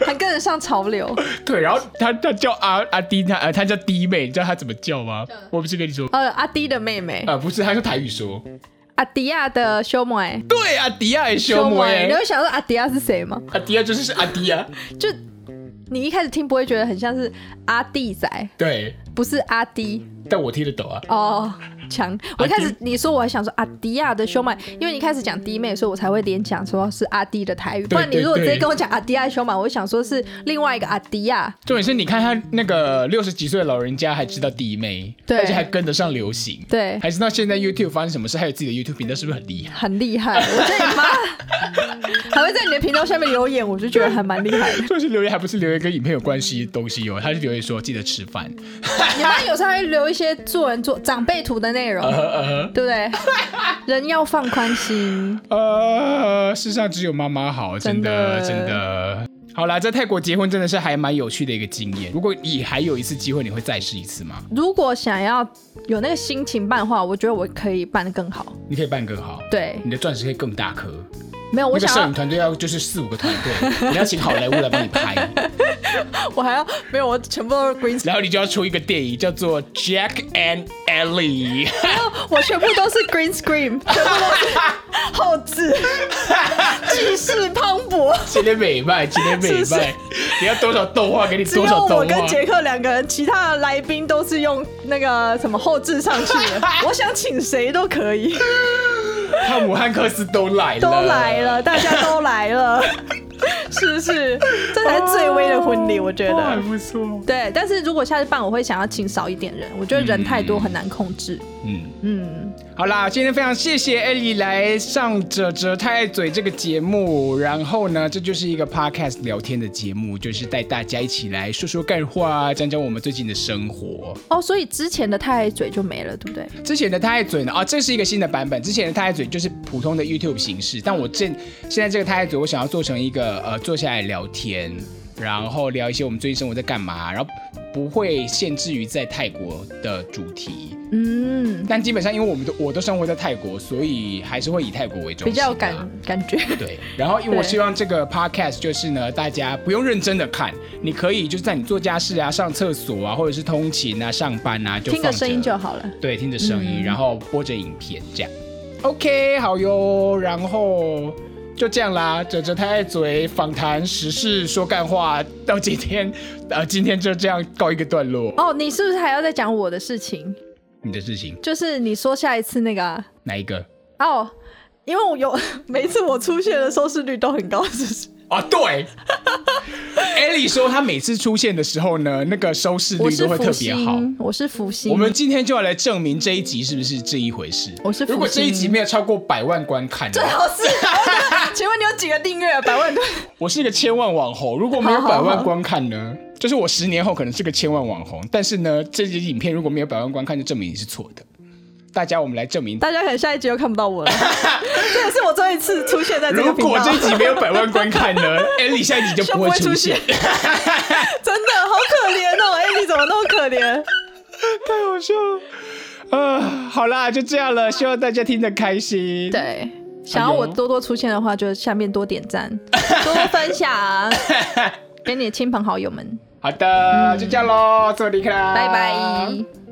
Speaker 2: 还跟得上潮流。
Speaker 1: 对，然后她她叫阿阿弟，她呃她叫弟妹，你知道她怎么叫吗？我不是跟你说，
Speaker 2: 呃阿弟的妹妹。
Speaker 1: 啊，不是，她用台语说。
Speaker 2: 阿迪亚的兄妹。
Speaker 1: 对，阿迪亚的兄妹。
Speaker 2: 你会想说阿迪亚是谁吗？
Speaker 1: 阿迪亚就是是阿迪亚。
Speaker 2: 就你一开始听不会觉得很像是阿弟仔。
Speaker 1: 对。
Speaker 2: 不是阿迪，
Speaker 1: 但我听得懂啊。
Speaker 2: 哦。强，我一开始你说我还想说阿迪亚的凶猛，因为你开始讲弟妹，所以我才会连讲说是阿迪的台语。不然你如果直接跟我讲阿迪亚凶猛，我想说是另外一个阿迪亚。
Speaker 1: 重点是你看他那个六十几岁的老人家还知道弟妹，对，而且还跟得上流行，
Speaker 2: 对，
Speaker 1: 还知道现在 YouTube 发生什么事，还有自己的 YouTube 频道，是不是很厉害？
Speaker 2: 很厉害，我觉得你妈 还会在你的频道下面留言，我就觉得还蛮厉害的。
Speaker 1: 就是留言还不是留言跟影片有关系的东西哦，他是留言说记得吃饭。
Speaker 2: 你妈有时候还会留一些做人做长辈图的内容。Uh, uh, 对不对？人要放宽心。
Speaker 1: 呃，世上只有妈妈好，真的真的。真的好啦，在泰国结婚真的是还蛮有趣的一个经验。如果你还有一次机会，你会再试一次吗？
Speaker 2: 如果想要有那个心情办的话，我觉得我可以办得更好。
Speaker 1: 你可以办更好。
Speaker 2: 对，
Speaker 1: 你的钻石可以更大颗。
Speaker 2: 没有，我想
Speaker 1: 摄影团队要就是四五个团队，你要请好莱坞来帮你拍。
Speaker 2: 我还要没有，我全部都是 green。
Speaker 1: 然后你就要出一个电影叫做 Jack and Ellie。
Speaker 2: 然后我全部都是 green screen，全部都是后置，气势磅礴。
Speaker 1: 今天美卖，今天美卖。你要多少动画给你多少
Speaker 2: 动画。我跟杰克两个人，其他的来宾都是用那个什么后置上去的。我想请谁都可以。
Speaker 1: 汤姆汉克斯都来了，
Speaker 2: 都来了，大家都来了。是不是？这才是最威的婚礼，我觉得
Speaker 1: 还不错。
Speaker 2: 对，但是如果下次办，我会想要请少一点人，我觉得人太多很难控制。嗯
Speaker 1: 嗯，好啦，今天非常谢谢 Ellie 来上《哲哲太爱嘴》这个节目。然后呢，这就是一个 podcast 聊天的节目，就是带大家一起来说说干话，讲讲我们最近的生活。
Speaker 2: 哦，所以之前的太爱嘴就没了，对不对？
Speaker 1: 之前的太爱嘴呢？啊、哦，这是一个新的版本。之前的太爱嘴就是普通的 YouTube 形式，但我正现在这个太爱嘴，我想要做成一个呃。坐下来聊天，然后聊一些我们最近生活在干嘛，然后不会限制于在泰国的主题。嗯，但基本上因为我们都我都生活在泰国，所以还是会以泰国为中心，
Speaker 2: 比较感感觉。
Speaker 1: 对，然后因为我希望这个 podcast 就是呢，大家不用认真的看，你可以就是在你做家事啊、上厕所啊，或者是通勤啊、上班啊，就
Speaker 2: 听着声音就好了。
Speaker 1: 对，听着声音，嗯、然后播着影片这样。OK，好哟，然后。就这样啦，哲哲太爱嘴，访谈时事说干话，到今天，呃，今天就这样告一个段落。
Speaker 2: 哦，你是不是还要再讲我的事情？
Speaker 1: 你的事情
Speaker 2: 就是你说下一次那个、啊、
Speaker 1: 哪一个？
Speaker 2: 哦，因为我有 每一次我出现的收视率都很高，是不是？
Speaker 1: 啊，对。Ellie 说她每次出现的时候呢，那个收视率都会特别好。
Speaker 2: 我是福星。
Speaker 1: 我们今天就要来证明这一集是不是这一回事。
Speaker 2: 我是福星。
Speaker 1: 如果这一集没有超过百万观看，
Speaker 2: 最好是。请问你有几个订阅？百万？
Speaker 1: 我是一个千万网红，如果没有百万观看呢？好好好，就是我十年后可能是个千万网红，但是呢，这集影片如果没有百万观看，就证明你是错的。大家，我们来证明。
Speaker 2: 大家可能下一集又看不到我了。这也是我最后一次出现在这个。
Speaker 1: 如果这一集没有百万观看呢？Ellie 下一集就不会出现。
Speaker 2: 真的好可怜哦，Ellie 怎么那么可怜？
Speaker 1: 太好笑了。呃，好啦，就这样了。希望大家听得开心。
Speaker 2: 对，想要我多多出现的话，就下面多点赞，多多分享，给你的亲朋好友们。
Speaker 1: 好的，嗯、就这样喽，祝你开，
Speaker 2: 拜拜。